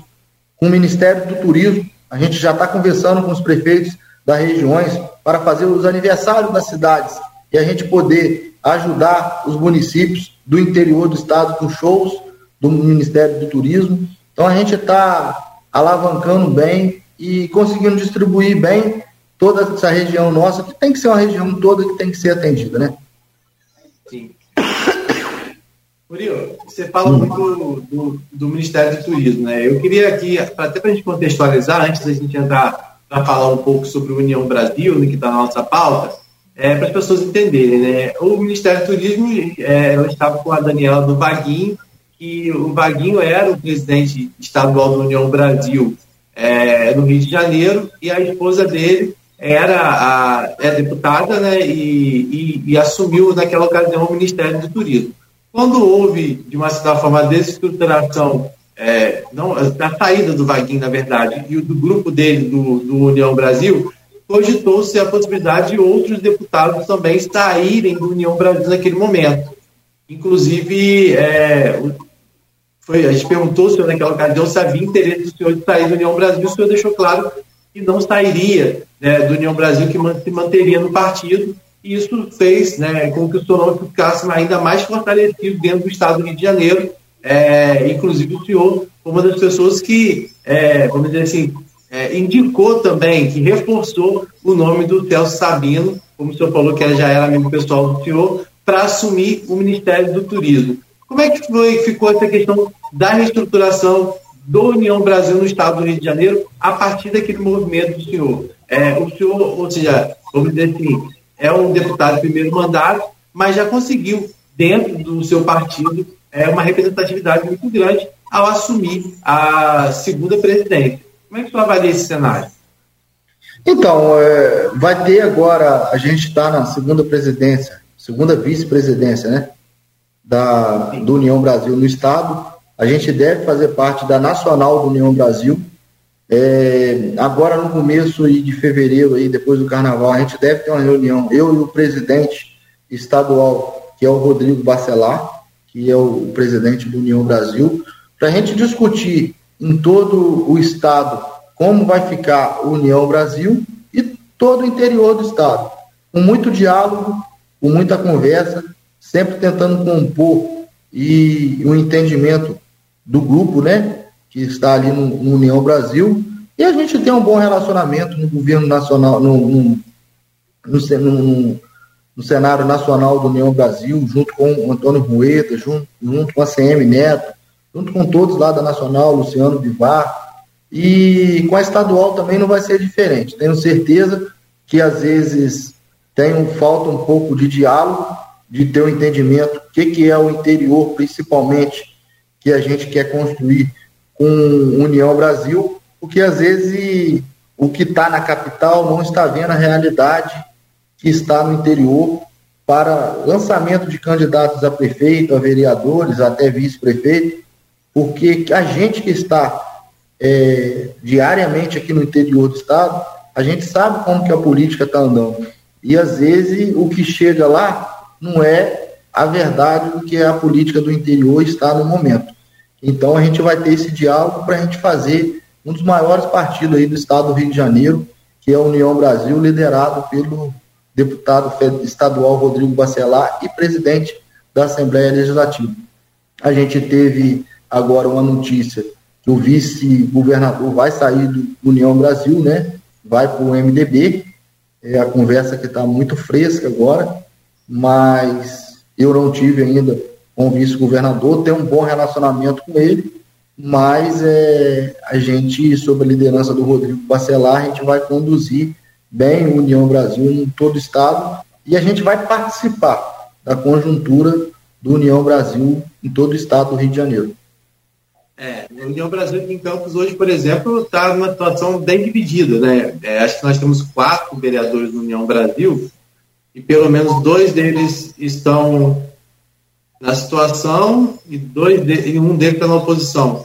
com o Ministério do Turismo. A gente já está conversando com os prefeitos das regiões para fazer os aniversários das cidades e a gente poder ajudar os municípios do interior do estado com shows do Ministério do Turismo. Então a gente está alavancando bem e conseguindo distribuir bem toda essa região nossa, que tem que ser uma região toda que tem que ser atendida, né? Sim. Murilo, você fala muito do, do, Ministério do Turismo, né? Eu queria aqui, até para a gente contextualizar, antes da gente entrar para falar um pouco sobre a União Brasil, né, que está na nossa pauta, é, para as pessoas entenderem, né? O Ministério do Turismo, é, ela estava com a Daniela do Vaguinho, que o Vaguinho era o presidente estadual da União Brasil é, no Rio de Janeiro, e a esposa dele era a, é deputada, né? E, e, e assumiu naquela ocasião o Ministério do Turismo. Quando houve, de uma certa forma, a desestruturação, é, não, a saída do Vaguinho, na verdade, e do grupo dele, do, do União Brasil, cogitou-se a possibilidade de outros deputados também saírem do União Brasil naquele momento. Inclusive, é, foi, a gente perguntou, senhor, naquela ocasião, se havia interesse do senhor de sair do União Brasil, o senhor deixou claro que não sairia né, do União Brasil, que se manteria no partido, e isso fez né, com que o seu nome ficasse ainda mais fortalecido dentro do Estado do Rio de Janeiro, é, inclusive o senhor foi uma das pessoas que, é, vamos dizer assim, é, indicou também, que reforçou o nome do Celso Sabino, como o senhor falou que já era amigo pessoal do senhor, para assumir o Ministério do Turismo. Como é que foi, ficou essa questão da reestruturação do União Brasil no Estado do Rio de Janeiro a partir daquele movimento do senhor? É, o senhor, ou seja, vamos dizer assim, é um deputado de primeiro mandato, mas já conseguiu, dentro do seu partido, é, uma representatividade muito grande ao assumir a segunda presidência. Como é que você avalia esse cenário? Então, é, vai ter agora, a gente está na segunda presidência, segunda vice-presidência, né? Da, do União Brasil no Estado. A gente deve fazer parte da Nacional do União Brasil, é, agora no começo de fevereiro, aí, depois do carnaval, a gente deve ter uma reunião, eu e o presidente estadual, que é o Rodrigo Bacelar, que é o presidente do União Brasil, para a gente discutir em todo o estado como vai ficar o União Brasil e todo o interior do estado. Com muito diálogo, com muita conversa, sempre tentando compor e o um entendimento do grupo, né? Que está ali no, no, União Brasil, e a gente tem um bom relacionamento no governo nacional, no, no, no, no cenário nacional do União Brasil, junto com o Antônio Rueda, junto, junto com a CM Neto, junto com todos lá da Nacional, Luciano Bivar, E com a estadual também não vai ser diferente. Tenho certeza que às vezes tem um, falta um pouco de diálogo, de ter um entendimento do que, que é o interior, principalmente, que a gente quer construir com União Brasil, porque às vezes o que está na capital não está vendo a realidade que está no interior para lançamento de candidatos a prefeito, a vereadores, até vice-prefeito, porque a gente que está é, diariamente aqui no interior do estado, a gente sabe como que a política está andando. E às vezes o que chega lá não é a verdade do que a política do interior está no momento. Então a gente vai ter esse diálogo para a gente fazer um dos maiores partidos aí do estado do Rio de Janeiro, que é a União Brasil, liderado pelo deputado estadual Rodrigo Bacelar e presidente da Assembleia Legislativa. A gente teve agora uma notícia que o vice-governador vai sair do União Brasil, né? Vai para o MDB. É a conversa que está muito fresca agora, mas eu não tive ainda com o vice-governador, tenho um bom relacionamento com ele, mas é, a gente, sob a liderança do Rodrigo Bacelar, a gente vai conduzir bem o União Brasil em todo o estado e a gente vai participar da conjuntura do União Brasil em todo o estado do Rio de Janeiro. É, a União Brasil aqui em Campos hoje, por exemplo, está numa situação bem dividida, né? É, acho que nós temos quatro vereadores do União Brasil e pelo menos dois deles estão na situação e dois de, e um deles está na oposição.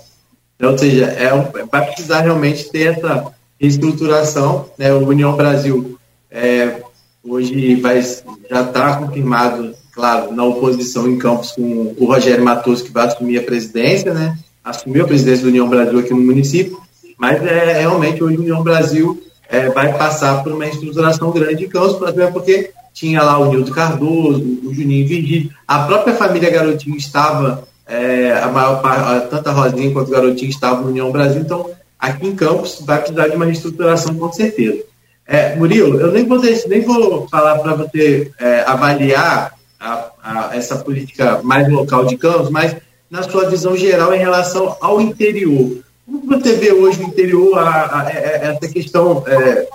Então, ou seja, é, vai precisar realmente ter essa reestruturação. Né? O União Brasil é, hoje vai, já está confirmado, claro, na oposição em Campos com o Rogério Matos, que vai assumir a presidência, né? assumiu a presidência do União Brasil aqui no município, mas é, realmente hoje o União Brasil é, vai passar por uma reestruturação grande em Campos, porque tinha lá o Nildo Cardoso, o Juninho Virgílio, a própria família Garotinho estava, é, a maior parte, tanto a Rosinha quanto o Garotinho estavam no União Brasil, então aqui em Campos vai precisar de uma reestruturação com certeza. É, Murilo, eu nem vou, nem vou falar para você é, avaliar a, a, essa política mais local de Campos, mas na sua visão geral em relação ao interior. Como você vê hoje o interior, a, a, essa questão é,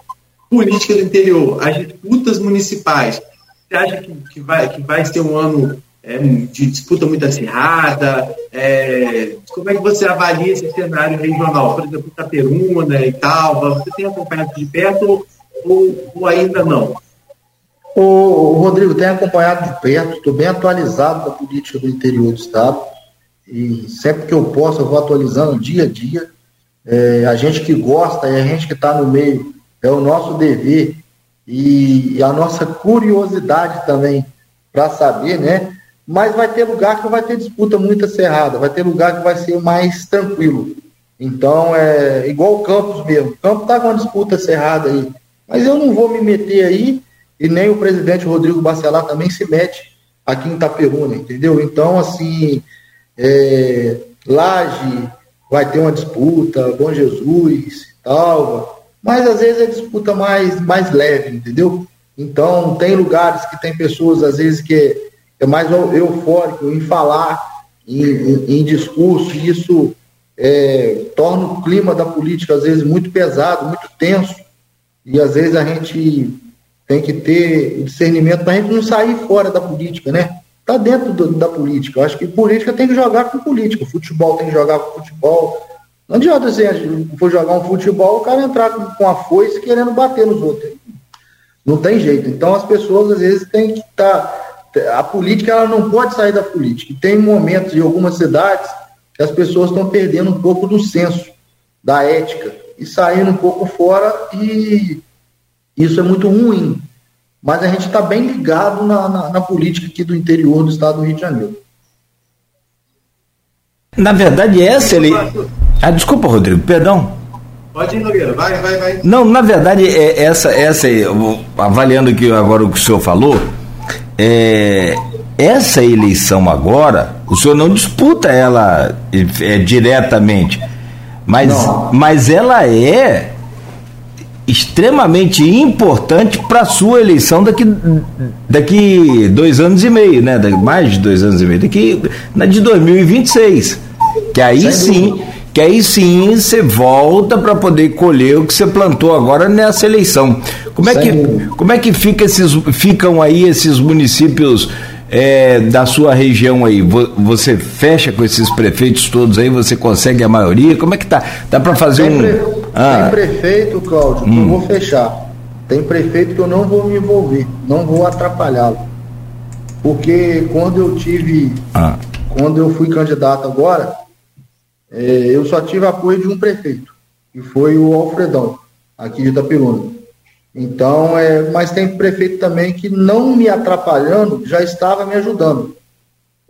política do interior, as disputas municipais? Você acha que, que, vai, que vai ser um ano é, de disputa muito acirrada? É, como é que você avalia esse cenário regional? Por exemplo, Itaperuna e tal, você tem acompanhado de perto ou, ou ainda não? O Rodrigo, tenho acompanhado de perto, estou bem atualizado da política do interior do Estado e sempre que eu posso eu vou atualizando dia a dia. É, a gente que gosta e a gente que está no meio, é o nosso dever e, a nossa curiosidade também para saber, né? mas vai ter lugar que vai ter disputa muito acirrada, vai ter lugar que vai ser mais tranquilo. Então, é igual o Campos mesmo. O Campos está com uma disputa acirrada aí. Mas eu não vou me meter aí, e nem o presidente Rodrigo Bacelar também se mete aqui em Itaperuna, entendeu? Então, assim, é, Laje vai ter uma disputa, Bom Jesus, tal, mas às vezes é disputa mais, mais leve, entendeu? Então, tem lugares que tem pessoas, às vezes, que é mais eufórico em falar, em, em, em discurso, e isso é, torna o clima da política, às vezes, muito pesado, muito tenso, e às vezes a gente tem que ter discernimento para a gente não sair fora da política, né? Está dentro do, da política. Eu acho que política tem que jogar com política, futebol tem que jogar com futebol. Não adianta assim, for jogar um futebol, o cara entrar com, com a foice querendo bater nos outros. Não tem jeito. Então as pessoas às vezes têm que estar. Tá, a política ela não pode sair da política. E tem momentos em algumas cidades que as pessoas estão perdendo um pouco do senso, da ética, e saindo um pouco fora, e isso é muito ruim. Mas a gente está bem ligado na, na, na, política aqui do interior do estado do Rio de Janeiro. Na verdade, essa ele. Ah, desculpa, Rodrigo, perdão. Pode ir, Nogueira, vai, vai, vai. Não, na verdade, é essa, essa avaliando que agora o que o senhor falou, é, essa eleição agora, o senhor não disputa ela é, diretamente, mas, mas ela é extremamente importante para a sua eleição daqui, daqui dois anos e meio, né? Mais de dois anos e meio, daqui na de 2026. Que aí sim, que aí sim você volta para poder colher o que você plantou agora nessa eleição. Como é que, como é que fica esses, ficam aí esses municípios é, da sua região aí? Você fecha com esses prefeitos todos aí? Você consegue a maioria? Como é que tá? Dá para fazer tem um. Pre... Ah. Tem prefeito, Cláudio, hum. que eu hum. vou fechar. Tem prefeito que eu não vou me envolver, não vou atrapalhá-lo. Porque quando eu tive, ah. quando eu fui candidato agora, é, eu só tive apoio de um prefeito, que foi o Alfredão, aqui de Itapiruna. Então, é, mas tem prefeito também que não me atrapalhando, já estava me ajudando.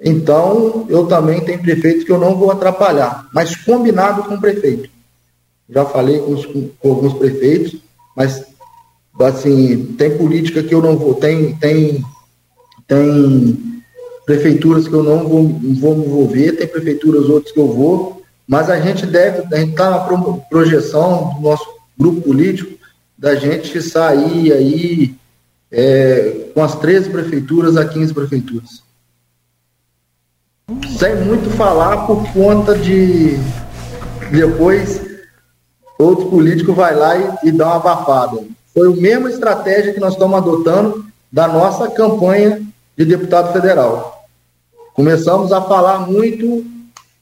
Então, eu também tenho prefeito que eu não vou atrapalhar, mas combinado com o prefeito. Já falei com, os, com alguns prefeitos, mas assim, tem política que eu não vou, tem, tem, tem prefeituras que eu não vou, vou me envolver, tem prefeituras outras que eu vou, mas a gente deve, a gente está na projeção do nosso grupo político da gente sair aí é, com as 13 prefeituras a 15 prefeituras. Sem muito falar por conta de depois outro político vai lá e, e dá uma abafada. Foi a mesma estratégia que nós estamos adotando da nossa campanha de deputado federal. Começamos a falar muito,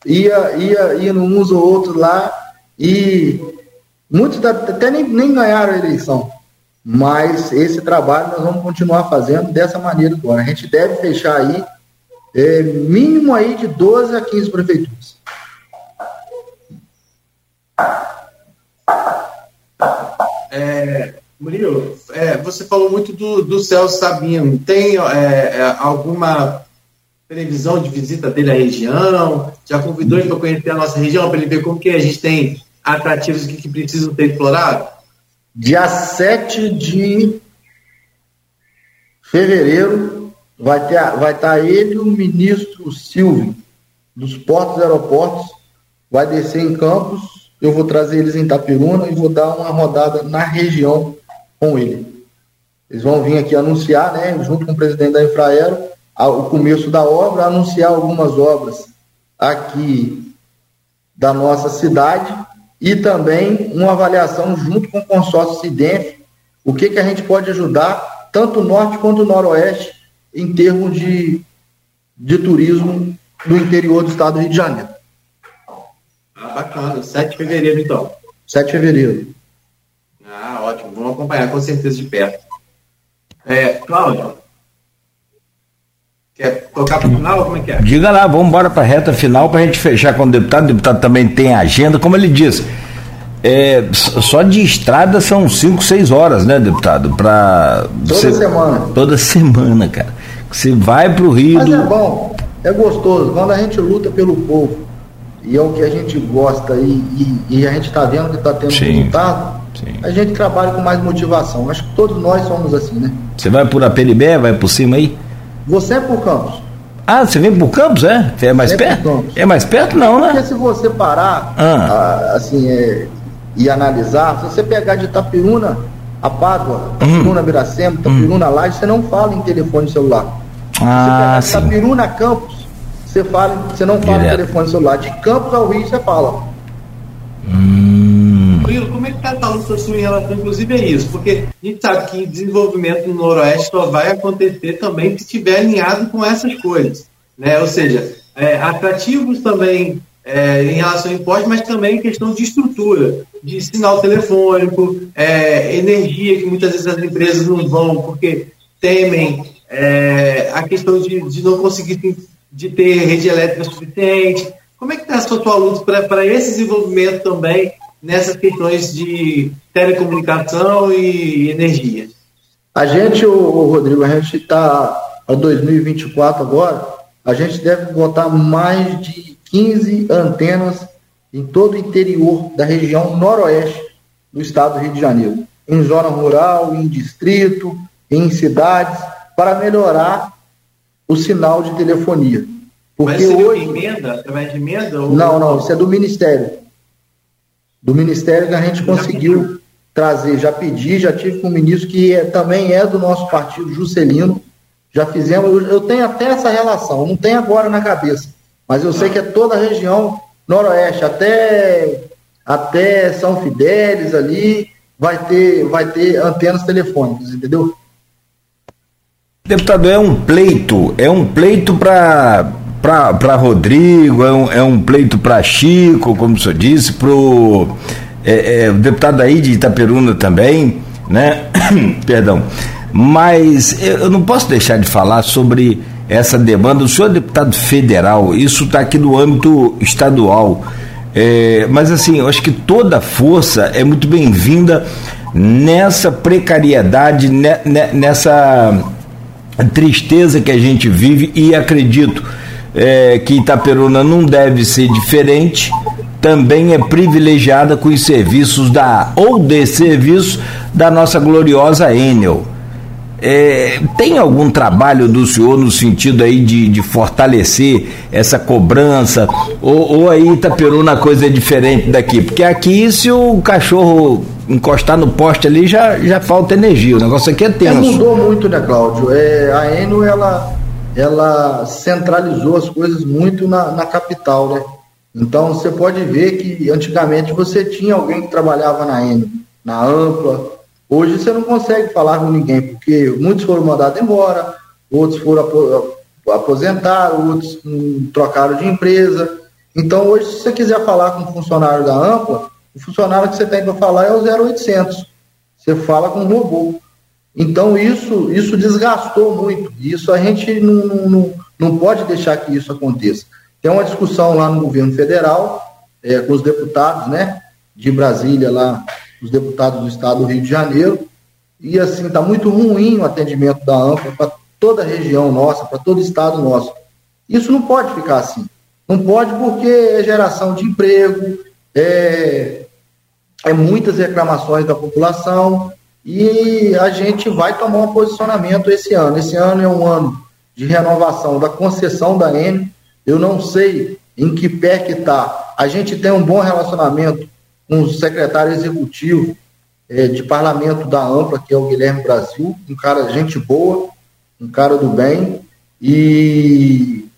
ia, ia, ia uns ou outros lá e muitos até nem, nem ganharam a eleição. Mas esse trabalho nós vamos continuar fazendo dessa maneira agora. A gente deve fechar aí é, mínimo aí de 12 a 15 prefeituras. É, Murilo, é, você falou muito do, do Celso Sabino. Tem é, é, alguma previsão de visita dele à região? Já convidou ele para conhecer a nossa região, para ele ver como que a gente tem atrativos que, que precisam ser explorados? Dia 7 de fevereiro vai, ter, vai estar ele e o ministro Silvio, dos portos e aeroportos, vai descer em Campos. Eu vou trazer eles em Itapiruna e vou dar uma rodada na região com ele. Eles vão vir aqui anunciar, né, junto com o presidente da Infraero, o começo da obra, anunciar algumas obras aqui da nossa cidade e também uma avaliação junto com o consórcio Cidenf, o que, que a gente pode ajudar, tanto o norte quanto o noroeste, em termos de, de turismo do interior do estado do Rio de Janeiro. Ah, bacana. 7 de fevereiro, então. 7 de fevereiro. Ah, ótimo. Vamos acompanhar com certeza de perto. É, Cláudio, quer tocar para o final? Como é que é? Diga lá, vamos embora para a reta final para a gente fechar com o deputado. O deputado também tem agenda, como ele disse. É, só de estrada são 5, 6 horas, né, deputado? Pra toda você, semana. Toda semana, cara. Você vai para o Rio. Mas do... é bom, é gostoso. Quando a gente luta pelo povo, e é o que a gente gosta, e, e, e a gente está vendo que está tendo Sim. resultado, Sim. a gente trabalha com mais motivação. Acho que todos nós somos assim, né? Você vai por Apelibé, vai por cima aí? Você é por Campos. Ah, você vem por Campos, é? É mais é perto? É mais perto não, né? Porque se você parar, ah. assim, é, e analisar, se você pegar de Itapiruna a Pádua, Itapiruna hum. Biracema, Itapiruna hum. Laje, você não fala em telefone celular. Ah, você pega de Itapiruna Campos, você, fala, você não fala Direto. em telefone celular. De Campos ao Rio, você fala. Hum. Murilo, como é que está a luta sua em relação, inclusive, a isso? Porque a gente sabe que desenvolvimento no Noroeste só vai acontecer também se estiver alinhado com essas coisas. Né? Ou seja, é, atrativos também é, em relação ao imposto, mas também questão de estrutura, de sinal telefônico, é, energia, que muitas vezes as empresas não vão porque temem é, a questão de, de não conseguir de ter rede elétrica suficiente. Como é que está a sua luta para esse desenvolvimento também nessas questões de telecomunicação e energia? A gente, o, Rodrigo, a gente está a 2024 agora, a gente deve botar mais de 15 antenas em todo o interior da região noroeste do estado do Rio de Janeiro, em zona rural, em distrito, em cidades, para melhorar o sinal de telefonia. Porque Mas hoje emenda, através de emenda? Ou... Não, não, isso é do Ministério. Do Ministério que a gente conseguiu trazer, já pedi, já tive com o ministro que é, também é do nosso partido, Juscelino, já fizemos, eu, eu tenho até essa relação, não tenho agora na cabeça, mas eu sei que é toda a região noroeste até, até São Fidélis ali, vai ter, vai ter antenas telefônicas, entendeu? Deputado, é um pleito, é um pleito para para Rodrigo, é um, é um pleito para Chico, como o senhor disse, para é, é, o deputado aí de Itaperuna também, né? [COUGHS] Perdão. Mas eu não posso deixar de falar sobre essa demanda. O senhor é deputado federal, isso está aqui no âmbito estadual. É, mas assim, eu acho que toda força é muito bem-vinda nessa precariedade, nessa tristeza que a gente vive e acredito é, que Itaperuna não deve ser diferente, também é privilegiada com os serviços da ou de serviços da nossa gloriosa Enel. É, tem algum trabalho do senhor no sentido aí de, de fortalecer essa cobrança? Ou, ou aí Itaperuna coisa é diferente daqui? Porque aqui, se o cachorro encostar no poste ali, já, já falta energia. O negócio aqui é tenso. É, mudou muito, né, Cláudio? É, a Enel, ela, ela centralizou as coisas muito na, na capital, né? Então, você pode ver que antigamente você tinha alguém que trabalhava na Enel, na Ampla, Hoje você não consegue falar com ninguém, porque muitos foram mandados embora, outros foram aposentar, outros trocaram de empresa. Então, hoje, se você quiser falar com um funcionário da Ampla, o funcionário que você tem para falar é o 0800. Você fala com um robô. Então, isso, isso desgastou muito. Isso a gente não, não, não pode deixar que isso aconteça. Tem uma discussão lá no governo federal, é, com os deputados, né, de Brasília lá, os deputados do estado do Rio de Janeiro. E assim, está muito ruim o atendimento da AMPA para toda a região nossa, para todo o estado nosso. Isso não pode ficar assim. Não pode porque é geração de emprego, é, é muitas reclamações da população e a gente vai tomar um posicionamento esse ano. Esse ano é um ano de renovação da concessão da N. Eu não sei em que pé que está. A gente tem um bom relacionamento com o secretário executivo é, de parlamento da Ampla, que é o Guilherme Brasil, um cara gente boa, um cara do bem, e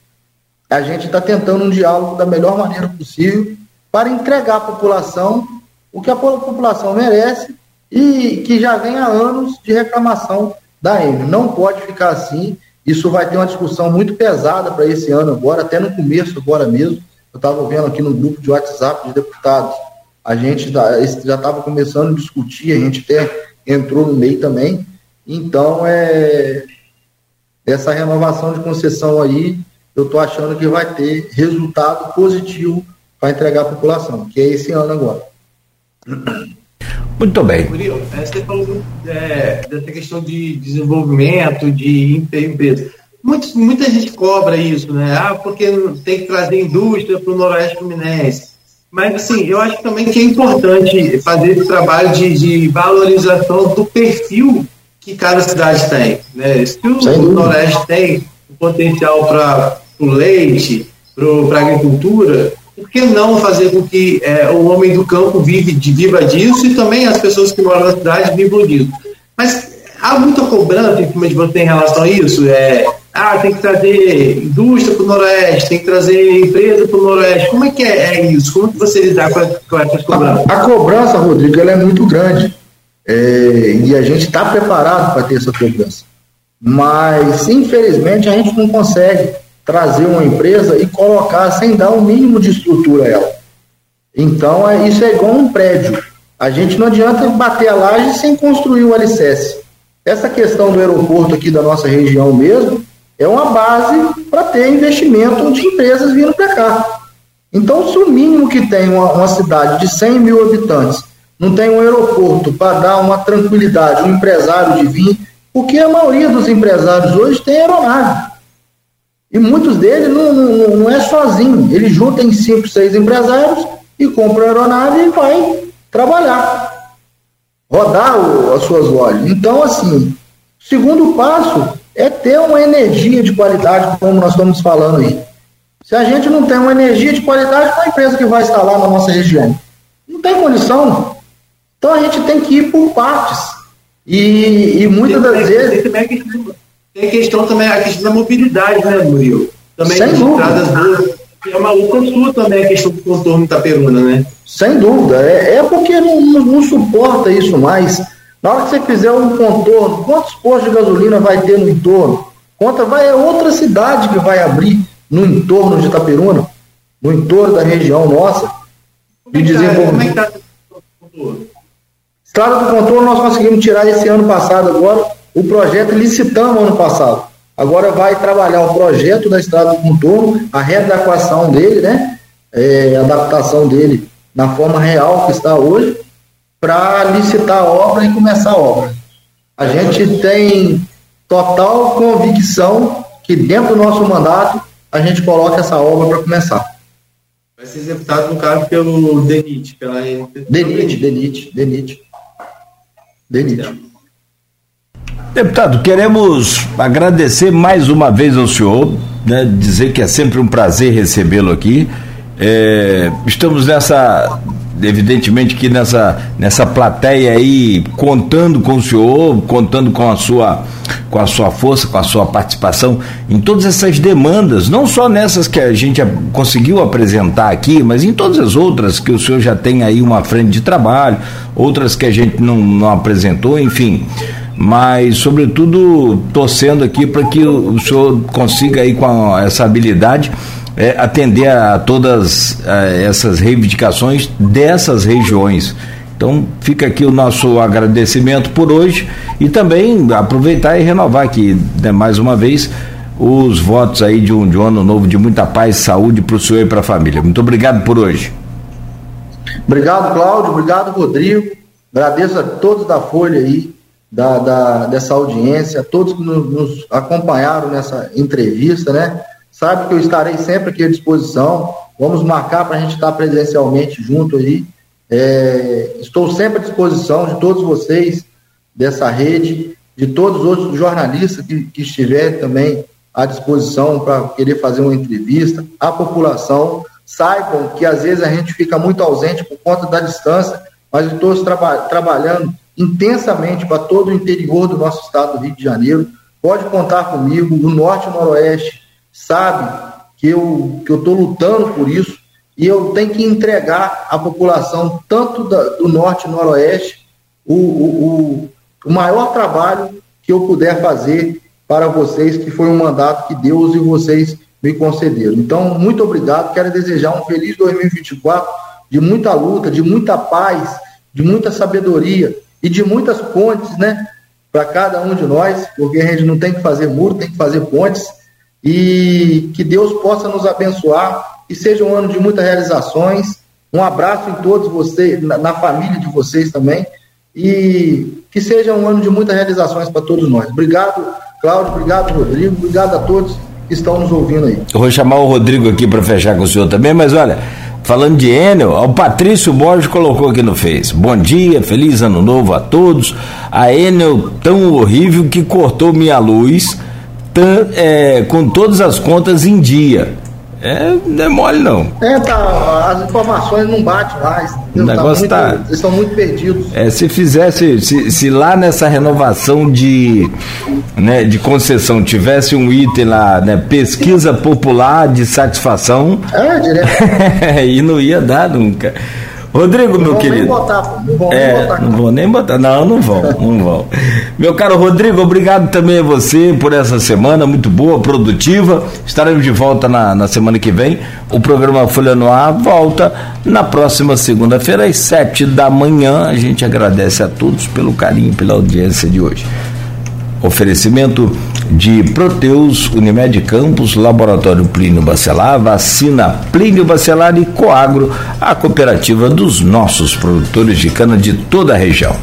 a gente está tentando um diálogo da melhor maneira possível para entregar à população o que a população merece e que já vem há anos de reclamação da M. Não pode ficar assim. Isso vai ter uma discussão muito pesada para esse ano agora, até no começo agora mesmo. Eu estava vendo aqui no grupo de WhatsApp de deputados a gente já estava começando a discutir, a gente até entrou no meio também. Então, é, essa renovação de concessão aí, eu estou achando que vai ter resultado positivo para entregar à população, que é esse ano agora. Muito bem. Murilo, é, você falou é, dessa questão de desenvolvimento, de empresa. muita gente cobra isso, né? Ah, porque tem que trazer indústria para o Noroeste Fluminense. Mas, assim, eu acho também que é importante fazer esse trabalho de, de valorização do perfil que cada cidade tem. Né? Se o Sim. Nordeste tem o potencial para o leite, para a agricultura, por que não fazer com que é, o homem do campo vive, viva disso e também as pessoas que moram na cidade vivam disso? Mas há muita cobrança em cima de você em relação a isso? É, ah, tem que trazer indústria para o Noroeste, tem que trazer empresa para o Noroeste. Como é que é, é, isso? Como que você lidar com, com essas cobranças? A, a, cobrança, Rodrigo, ela é muito grande. É, e a gente está preparado para ter essa cobrança. Mas, infelizmente, a gente não consegue trazer uma empresa e colocar sem dar o mínimo de estrutura a ela. Então, é, isso é igual um prédio. A gente não adianta bater a laje sem construir o alicerce. Essa questão do aeroporto aqui da nossa região mesmo, é uma base para ter investimento de empresas vindo para cá. Então, se o mínimo que tem uma, uma, cidade de 100 mil habitantes não tem um aeroporto para dar uma tranquilidade, um empresário de vir, porque a maioria dos empresários hoje tem aeronave. E muitos deles não, não, não é sozinho. Ele junta em cinco, seis empresários e compra a aeronave e vai trabalhar, rodar o, as suas lojas. Então, assim, segundo passo é ter uma energia de qualidade, como nós estamos falando aí. Se a gente não tem uma energia de qualidade, qual a empresa que vai instalar na nossa região? Não tem condição. Então a gente tem que ir por partes. E, e muitas tem, das vezes. Tem, tem, questão também, a questão da mobilidade, né, Murilo? Também Sem de estradas boas, É uma luta sua também a questão do contorno Itaperuna, né? Sem dúvida. É, é porque não, não, não, suporta isso mais. Na hora que você fizer um contorno, quantos postos de gasolina vai ter no entorno? Conta, vai é outra cidade que vai abrir no entorno de Itaperuna, no entorno da região nossa. De desenvolvimento. Como é que tá, Estrada do contorno nós conseguimos tirar esse ano passado agora, o projeto licitamos ano passado. Agora vai trabalhar o projeto da estrada do contorno, a readequação dele, né? É, adaptação dele na forma real que está hoje, para licitar a obra e começar a obra. A gente tem total convicção que dentro do nosso mandato a gente coloca essa obra para começar. Vai ser executado, no caso, pelo DENIT, pela DENIT, DENIT, DENIT. DENIT. Deputado, queremos agradecer mais uma vez ao senhor, né, dizer que é sempre um prazer recebê-lo aqui. É, estamos nessa, evidentemente que nessa, nessa plateia aí, contando com o senhor, contando com a sua com a sua força, com a sua participação em todas essas demandas, não só nessas que a gente conseguiu apresentar aqui, mas em todas as outras que o senhor já tem aí uma frente de trabalho, outras que a gente não, não apresentou, enfim mas sobretudo torcendo aqui para que o, senhor consiga aí com essa habilidade é, atender a todas a essas reivindicações dessas regiões. Então fica aqui o nosso agradecimento por hoje e também aproveitar e renovar aqui né, mais uma vez os votos aí de um, de um ano novo de muita paz saúde para o senhor e para a família. Muito obrigado por hoje. Obrigado, Cláudio. Obrigado, Rodrigo. Agradeço a todos da Folha aí da, da, dessa audiência, todos que nos, nos, acompanharam nessa entrevista, né? Sabe que eu estarei sempre aqui à disposição. Vamos marcar para a gente estar presencialmente junto aí. É, estou sempre à disposição de todos vocês dessa rede, de todos os outros jornalistas que, que estiverem também à disposição para querer fazer uma entrevista. A população saibam que às vezes a gente fica muito ausente por conta da distância, mas estou traba trabalhando intensamente para todo o interior do nosso estado do Rio de Janeiro. Pode contar comigo, o Norte e o Noroeste sabe que eu que eu estou lutando por isso e eu tenho que entregar à população tanto da, do Norte e Noroeste o, o, o, maior trabalho que eu puder fazer para vocês, que foi um mandato que Deus e vocês me concederam. Então, muito obrigado. Quero desejar um feliz 2024 de muita luta, de muita paz, de muita sabedoria, e de muitas pontes, né? Para cada um de nós, porque a gente não tem que fazer muro, tem que fazer pontes. E que Deus possa nos abençoar e seja um ano de muitas realizações. Um abraço em todos vocês, na, na família de vocês também. E que seja um ano de muitas realizações para todos nós. Obrigado, Cláudio. Obrigado, Rodrigo. Obrigado a todos que estão nos ouvindo aí. Eu vou chamar o Rodrigo aqui para fechar com o senhor também, mas olha, Falando de Enel, o Patrício Borges colocou aqui no Face. Bom dia, feliz ano novo a todos. A Enel tão horrível que cortou minha luz tão, é, com todas as contas em dia. É, não é mole não. É, tá, as informações não batem mais. O tá negócio tá, muito, tá, Eles estão muito perdidos. É, se fizesse, se, se lá nessa renovação de, né, de concessão tivesse um item lá, né, pesquisa popular de satisfação. É, direto. [LAUGHS] e não ia dar nunca. Rodrigo, meu querido. Botar, não vão é, nem botar. Não vou nem botar. Não, não vão, não vão. Meu caro Rodrigo, obrigado também a você por essa semana muito boa, produtiva. Estaremos de volta na, na semana que vem. O programa Folha no Ar volta na próxima segunda-feira, às sete da manhã. A gente agradece a todos pelo carinho, pela audiência de hoje. Oferecimento de Proteus, Unimed Campos, Laboratório Plínio Bacelar, Vacina Plínio Bacelar e Coagro, a cooperativa dos nossos produtores de cana de toda a região.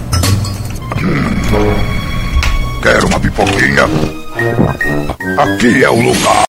Quero uma pipoquinha? Aqui é o lugar.